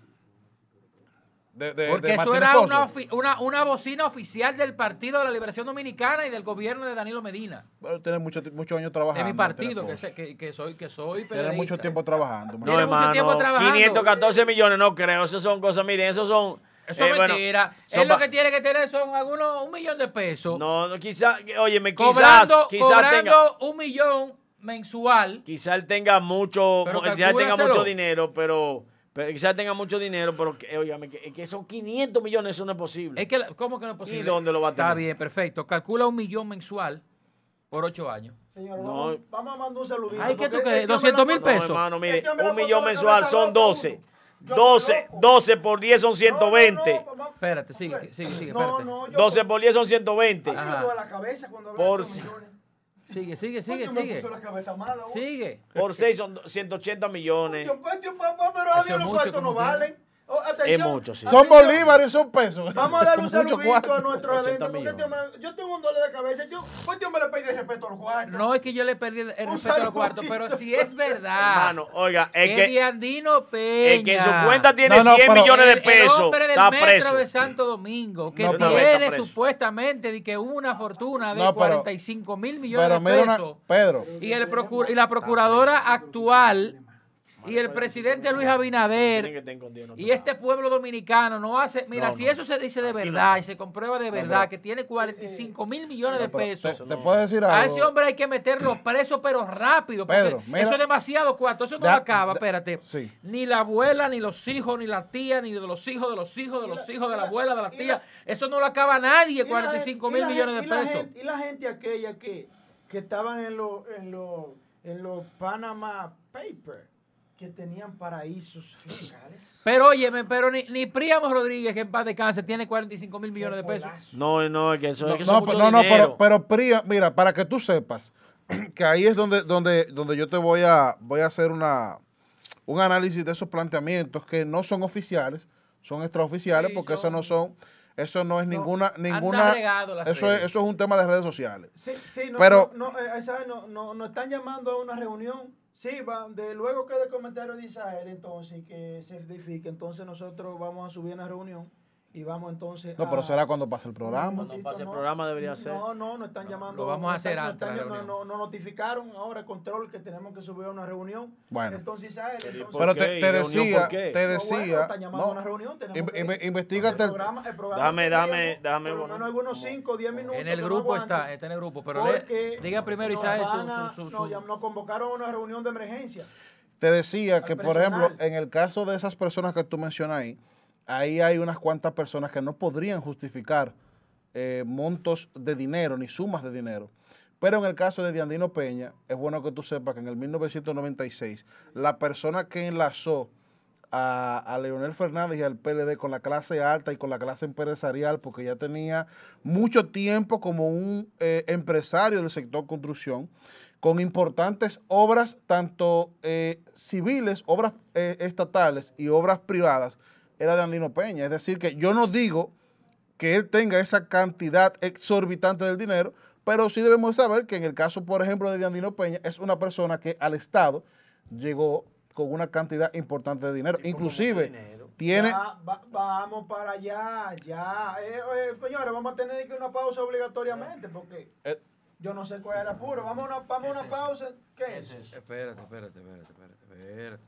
De, de- Porque de eso era una, una, una bocina oficial del Partido de la Liberación Dominicana y del gobierno de Danilo Medina. Bueno, tiene mucho, ti- muchos años De trabajando. mi partido, que, que, que soy, que soy. Tiene mucho tiempo trabajando. No, Tiene mucho hermano. tiempo trabajando. 514 millones, no creo. Eso son cosas, miren, esos son. Eso eh, es bueno, mentira. son Él lo que tiene que tener son algunos, un millón de pesos. No, no, quizás, óyeme, quizás, cobrando, quizás cobrando tenga, un millón mensual. quizás él tenga mucho, quizás él tenga mucho dinero, pero, pero quizás tenga mucho dinero, pero, que, óigame, que, que son 500 millones, eso no es posible. Es que, la- ¿cómo que no es posible? dónde lo va a Está tener? bien, perfecto. Calcula un millón mensual por ocho años. Señor, No. vamos, vamos a mandar un saludito. Ay, ¿qué tú crees? este hombre 200 mil la- No, pesos. hermano, mire, Este un millón mensual son loca a 12. uno. Yo 12, estoy loco. 12 por 10 son 120. No, no, Espérate, sigue, sigue, sigue, No, espérate. no, yo 12 por 10 son 120. A mí me Ajá. Por Sigue, sigue, sigue, me sigue. puso la cabeza mala, vos. Sigue. Por 6 son 180 millones. Coño, coño, papá, pero adiós, es los cuartos no valen. Oh, Es mucho, sí. Son bolívares, son pesos. Vamos a darle un saludito cuarto. a nuestro 80 evento. Porque este yo tengo un dolor de cabeza. Yo, ¿Por qué me le pedí respeto a los cuartos? No es que yo le perdí el el Un respeto a los cuartos, saludito. pero si es verdad Hermano, oiga, es que que, Diandino Peña, es que en su cuenta tiene No, no, 100 pero- millones de el, el pesos. hombre del Está metro preso. de Santo Domingo, que No, tiene supuestamente de que una fortuna de No, pero- 45 mil millones Pero de mira una, pesos. Pedro, Y, el procu- y la procuradora actual y el presidente Luis Abinader y este pueblo dominicano no hace. Mira, No, si no. eso se dice de verdad y se comprueba de verdad que tiene 45 mil millones de te, pesos. te puedo decir A ese hombre hay que meterlo preso, pero rápido. Porque Pedro, mira. eso es demasiado cuarto. Eso no Da- acaba, da- espérate. sí. Ni la abuela, ni los hijos, ni la tía, ni de los hijos, de los hijos, de los hijos, de la abuela, de la tía. Eso no lo acaba nadie, Y la 45 gente- y mil millones de gente- y la pesos. gente- Y la gente aquella que, que estaban en los en los en los Panama Papers, que tenían paraísos fiscales. Pero óyeme, pero ni, ni Príamo Rodríguez, que en paz descanse, tiene 45 mil millones de pesos. No, no, es que eso, No, es que eso no, es mucho no, no, dinero. pero, pero Pría, mira, para que tú sepas, que ahí es donde, donde, donde yo te voy a, voy a hacer una, un análisis de esos planteamientos que no son oficiales, son extraoficiales, Sí, porque son- eso no son, eso no es No, ninguna, ninguna, eso es, eso es un tema de redes sociales. Sí, sí, no, Pero- no, no, eh, ¿sabes? no, no, están llamando a una reunión. Sí, va, de luego que el comentario de Israel, entonces, que se edifique, entonces nosotros vamos a subir a una reunión y vamos entonces No, pero será cuando pase el programa. momentito, pase el no. programa debería ser. No, no, nos están llamando. lo vamos a hacer antes no- no- notificaron ahora el control que tenemos que subir a una reunión. Bueno. Entonces, Israel, entonces, ¿por Pero te, ¿Y te reunión decía, te No, bueno, decía, están llamando a no, una reunión, tenemos inve- que inve- ir. investígate el el- programa, el programa Dame, dame, tenemos, dame, Por lo bueno. menos algunos 5 o 10 minutos. En el no grupo está, está en el grupo, pero le- diga primero a- su, su, su- no, ya nos convocaron a una reunión de emergencia. Te decía que, por ejemplo, en el caso de esas personas que tú mencionas ahí, ahí hay unas cuantas personas que no podrían justificar eh, montos de dinero ni sumas de dinero. Pero en el caso de Diandino Peña, es bueno que tú sepas que en el 1996, la persona que enlazó a, Leonel Fernández y al PLD con la clase alta y con la clase empresarial, porque ya tenía mucho tiempo como un eh, empresario del sector construcción, con importantes obras, tanto eh, civiles, obras estatales y obras privadas, era de Andino Peña. Es decir, que yo no digo que él tenga esa cantidad exorbitante del dinero, pero sí debemos saber que en el caso, por ejemplo, de Andino Peña, es una persona que al Estado llegó con una cantidad importante de dinero. Inclusive, dinero. tiene... Ya, va- vamos para allá, ya. Eh, eh, señores, vamos a tener que ir a una pausa obligatoriamente porque Eh, yo no sé cuál es el apuro. Vamos a una, vamos una pausa. ¿Qué es? Espérate, espérate, espérate, espérate, espérate.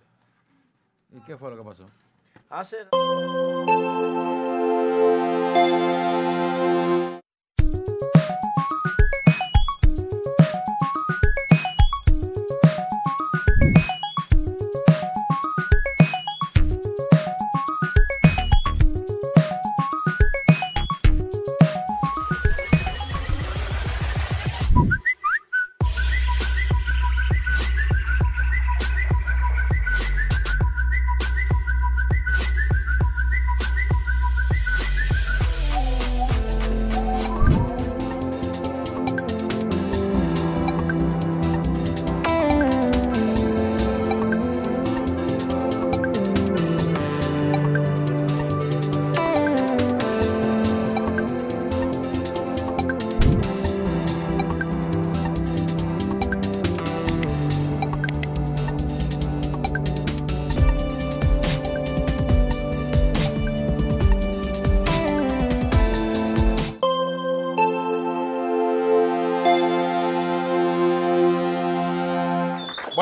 ¿Y qué fue lo que pasó? Hace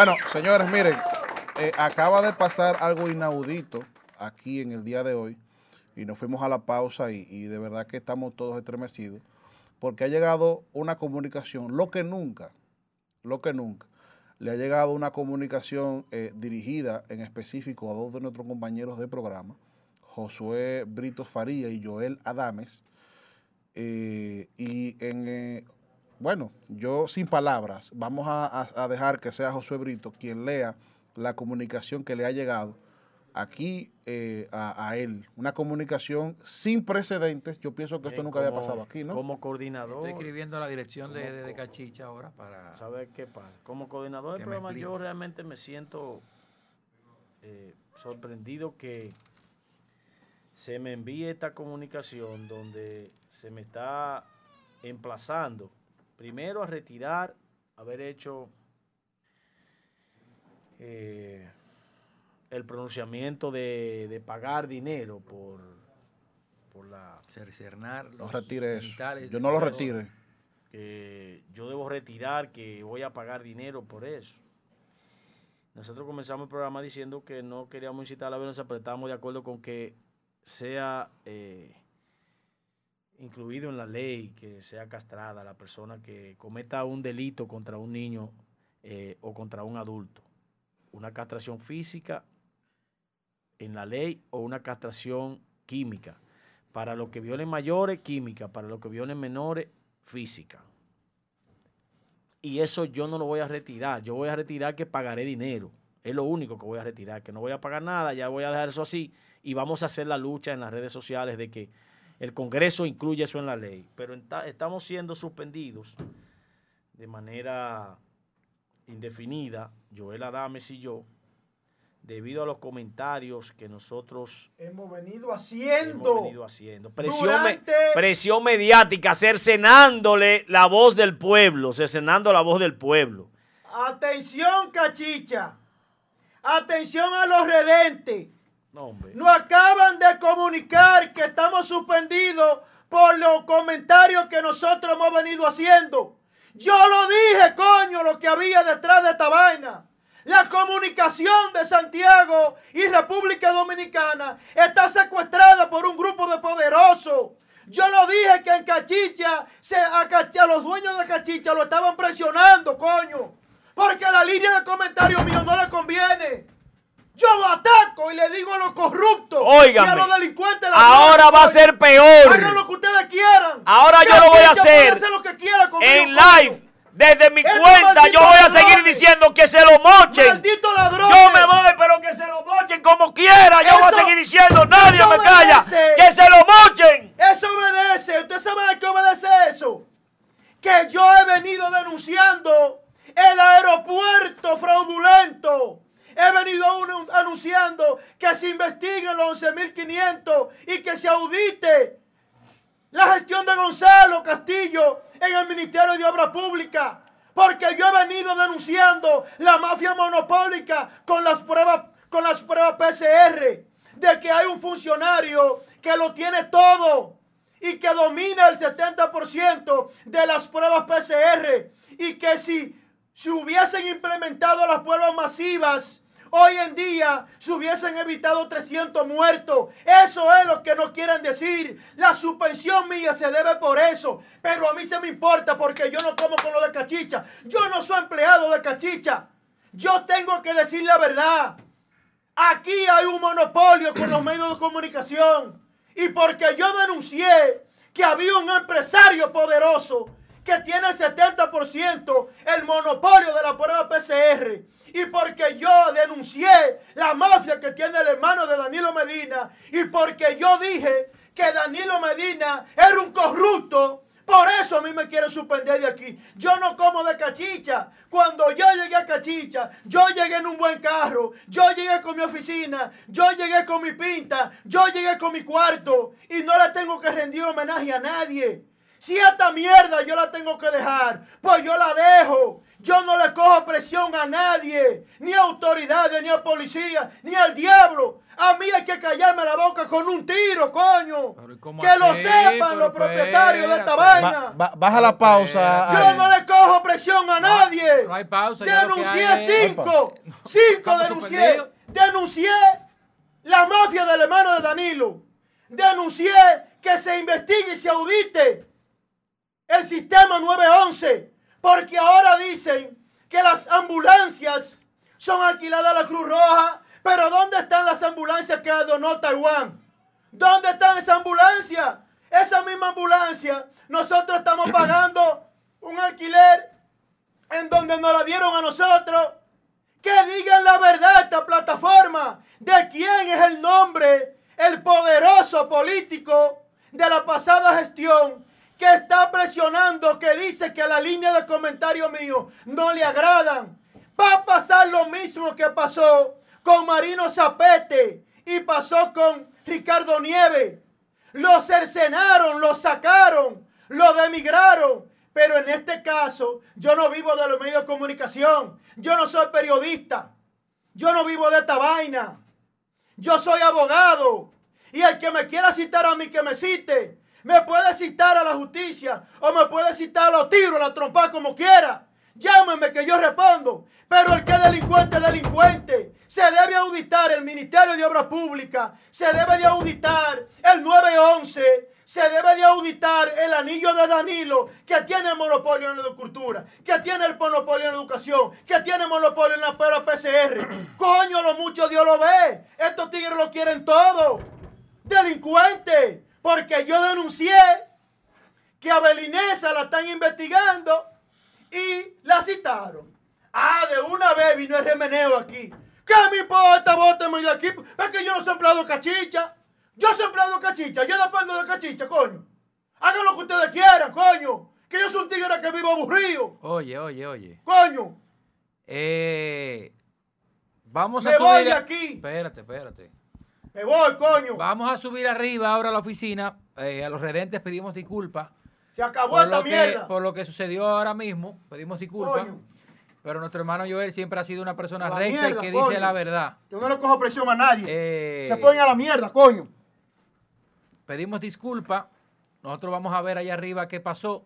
Bueno, señores, miren, eh, acaba de pasar algo inaudito aquí en el día de hoy y nos fuimos a la pausa y, de verdad que estamos todos estremecidos porque ha llegado una comunicación, lo que nunca, lo que nunca, le ha llegado una comunicación eh, dirigida en específico a dos de nuestros compañeros de programa, Josué Brito Faría y Joel Adames. eh, y en, bueno, yo sin palabras, vamos a, a- a dejar que sea Josué Brito quien lea la comunicación que le ha llegado aquí eh, a, a él. Una comunicación sin precedentes. Yo pienso que esto nunca había pasado aquí, ¿no? Como coordinador, Estoy escribiendo la dirección de, de, de Cachicha ahora para... ¿sabes qué pasa? Como coordinador del programa, yo realmente me siento eh, sorprendido que se me envíe esta comunicación donde se me está emplazando primero a retirar, haber hecho eh, el pronunciamiento de, de pagar dinero por, por la cercenar No los retire eso. Yo no lo los- retire. que yo debo retirar, que voy a pagar dinero por eso. Nosotros comenzamos el programa diciendo que no queríamos incitar a la violencia, pero estábamos de acuerdo con que sea eh, incluido en la ley, que sea castrada la persona que cometa un delito contra un niño eh, o contra un adulto. Una castración física en la ley o una castración química. Para los que violen mayores, química. Para los que violen menores, física. Y eso yo no lo voy a retirar. Yo voy a retirar que pagaré dinero. Es lo único que voy a retirar, que no voy a pagar nada, ya voy a dejar eso así. Y vamos a hacer la lucha en las redes sociales de que el Congreso incluya eso en la ley. Pero estamos siendo suspendidos de manera indefinida, Joel Adames y yo, debido a los comentarios que nosotros Hemos venido hemos haciendo. venido haciendo. Presión, me- Durante- presión mediática, cercenándole la voz del pueblo, cercenando la voz del pueblo. Atención, cachicha. Atención a los redentes. No, acaban de comunicar que estamos suspendidos por los comentarios que nosotros hemos venido haciendo. Yo lo dije, coño, lo que había detrás de esta vaina. La comunicación de Santiago y República Dominicana está secuestrada por un grupo de poderosos. Yo lo dije que en Cachicha, se, a los dueños de Cachicha lo estaban presionando, coño. Porque la línea de comentarios mío no le conviene. Yo lo ataco y le digo a los corruptos y a los delincuentes. la Ahora va a ser peor. Hagan lo que ustedes quieran. Ahora yo lo voy a hacer lo que quiera conmigo, En live, desde mi Estos cuenta, yo voy a seguir ladrones. diciendo que se lo mochen. Maldito ladrón. Yo me voy, pero que se lo mochen como quiera. Yo voy a seguir diciendo, nadie me calla. Que se lo mochen. Eso obedece. ¿Usted sabe a qué obedece eso? Que yo he venido denunciando el aeropuerto fraudulento. He venido anu- anunciando que se investiguen los 11.500 y que se audite la gestión de Gonzalo Castillo en el Ministerio de Obras Públicas. Porque yo he venido denunciando la mafia monopólica con las pruebas, con las pruebas PCR. De que hay un funcionario que lo tiene todo y que domina el 70% de las pruebas PCR. Y que si se hubiesen implementado las pruebas masivas, Hoy en día se hubiesen evitado 300 muertos. Eso es lo que no quieren decir. La suspensión mía se debe por eso. Pero a mí se me importa porque yo no como con lo de cachicha. Yo no soy empleado de cachicha. Yo tengo que decir la verdad. Aquí hay un monopolio con los medios de comunicación. Y porque yo denuncié que había un empresario poderoso que tiene el 70% el monopolio de la prueba PCR. Y porque yo denuncié la mafia que tiene el hermano de Danilo Medina. Y porque yo dije que Danilo Medina era un corrupto. Por eso a mí me quieren suspender de aquí. Yo no como de cachicha. Cuando yo llegué a cachicha, yo llegué en un buen carro. Yo llegué con mi oficina. Yo llegué con mi pinta. Yo llegué con mi cuarto. Y no le tengo que rendir homenaje a nadie. Si esta mierda yo la tengo que dejar, pues yo la dejo. Yo no le cojo presión a nadie, ni a autoridades, ni a policía, ni al diablo. A mí hay que callarme la boca con un tiro, coño. Pero, ¿y cómo Que lo sepan los Pero propietarios de esta vaina. Ba- ba- baja la pausa. Yo no le cojo presión a nadie. no hay pausa, Denuncié hay es- cinco. Cinco denuncié. Denuncié la mafia del hermano de Danilo. Denuncié que se investigue y se audite el sistema 911. Porque ahora dicen que las ambulancias son alquiladas a la Cruz Roja. Pero ¿dónde están las ambulancias que donó Taiwán? ¿Dónde están esas ambulancias? Esa misma ambulancia, nosotros estamos pagando un alquiler en donde nos la dieron a nosotros. Que digan la verdad esta plataforma de quién es el nombre, el poderoso político de la pasada gestión que está presionando, que dice que la línea de comentario mío no le agradan. Va a pasar lo mismo que pasó con Marino Zapete y pasó con Ricardo Nieves. Lo cercenaron, lo sacaron, lo demigraron. Pero en este caso, yo no vivo de los medios de comunicación. Yo no soy periodista. Yo no vivo de esta vaina. Yo soy abogado. Y el que me quiera citar a mí, que me cite. Me puede citar a la justicia o me puede citar a los tiros, a la trompa, como quiera. Llámeme que yo respondo. Pero el que es delincuente es delincuente. Se debe auditar el Ministerio de Obras Públicas. Se debe de auditar el 911. Se debe de auditar el anillo de Danilo, que tiene el monopolio en la agricultura, que tiene el monopolio en la educación, que tiene monopolio en la prueba PCR. Coño, lo mucho Dios lo ve. Estos tigres lo quieren todo. Delincuente. Porque yo denuncié que a Belinesa la están investigando y la citaron. Ah, de una vez vino el remeneo aquí. ¿Qué me importa? Bóteme de aquí. Es que yo no soy empleado de cachicha. Yo soy empleado de cachicha. Yo dependo de cachicha, coño. Hagan lo que ustedes quieran, coño. Que yo soy un tigre que vivo aburrido, Oye, oye, oye. coño. Eh, vamos a Me subir. voy de a- aquí. Espérate, espérate. Me voy, coño. Vamos a subir arriba ahora a la oficina. Eh, a los redentes pedimos disculpas Se acabó por esta lo, que, mierda. por lo que sucedió ahora mismo. Pedimos disculpas. Coño. Pero nuestro hermano Joel siempre ha sido una persona la recta mierda, y que dice la verdad. Yo no le cojo presión a nadie. Eh, Se ponen a la mierda, coño. pedimos disculpas. Nosotros vamos a ver allá arriba qué pasó.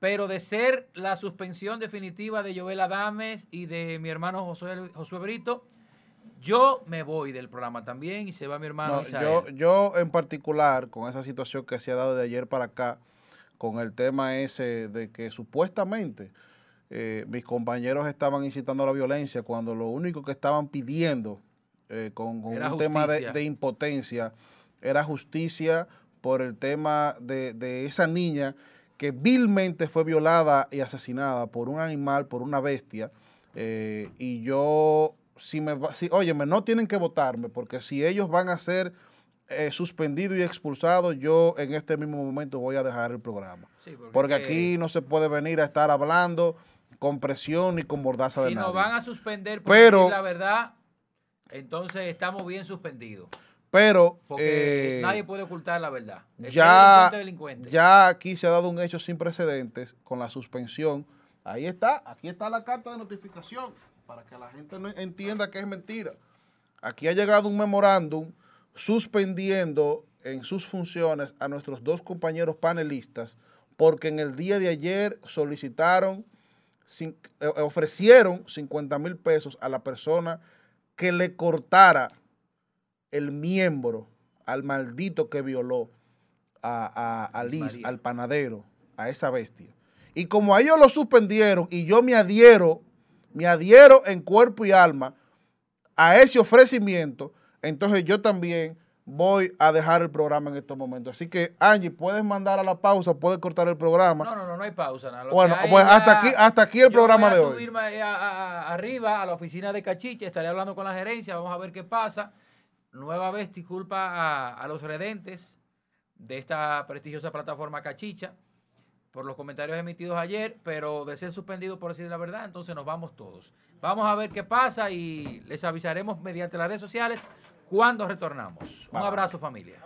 Pero de ser la suspensión definitiva de Joel Adames y de mi hermano Josué, Josué Brito, yo me voy del programa también y se va mi hermano No, Isael. yo, yo en particular, con esa situación que se ha dado de ayer para acá, con el tema ese de que supuestamente eh, mis compañeros estaban incitando a la violencia cuando lo único que estaban pidiendo eh, con, un tema de, impotencia era justicia por el tema de, de esa niña que vilmente fue violada y asesinada por un animal, por una bestia. eh, y yo, si me, si, óyeme, no tienen que votarme, porque si ellos van a ser eh, suspendidos y expulsados, yo en este mismo momento voy a dejar el programa. Sí, porque Porque que- aquí no se puede venir a estar hablando con presión ni con mordaza de Si nadie. nos van a suspender por Pero- decir la verdad, entonces estamos bien suspendidos. Pero Porque eh, nadie puede ocultar la verdad. El ya, delincuente, es delincuente. ya aquí se ha dado un hecho sin precedentes con la suspensión. Ahí está, aquí está la carta de notificación para que la gente no entienda que es mentira. Aquí ha llegado un memorándum suspendiendo en sus funciones a nuestros dos compañeros panelistas porque en el día de ayer solicitaron, eh, ofrecieron 50 mil pesos a la persona que le cortara el miembro al maldito que violó a, a, a Liz Liz, María. al panadero, a esa bestia. Y como a ellos lo suspendieron y yo me adhiero, me adhiero en cuerpo y alma a ese ofrecimiento, entonces yo también voy a dejar el programa en estos momentos. Así que, Angie, puedes mandar a la pausa, puedes cortar el programa. No, no, no, no hay pausa. nada. Bueno, pues ya- hasta aquí, hasta aquí el yo programa voy de a hoy. subirme a- a- a- arriba a la oficina de Cachiche, estaré hablando con la gerencia, vamos a ver qué pasa. Nueva vez, disculpa a, a los redentes de esta prestigiosa plataforma Cachicha por los comentarios emitidos ayer, pero de ser suspendido por decir la verdad, entonces nos vamos todos. Vamos a ver qué pasa y les avisaremos mediante las redes sociales cuando retornamos. Un abrazo familia.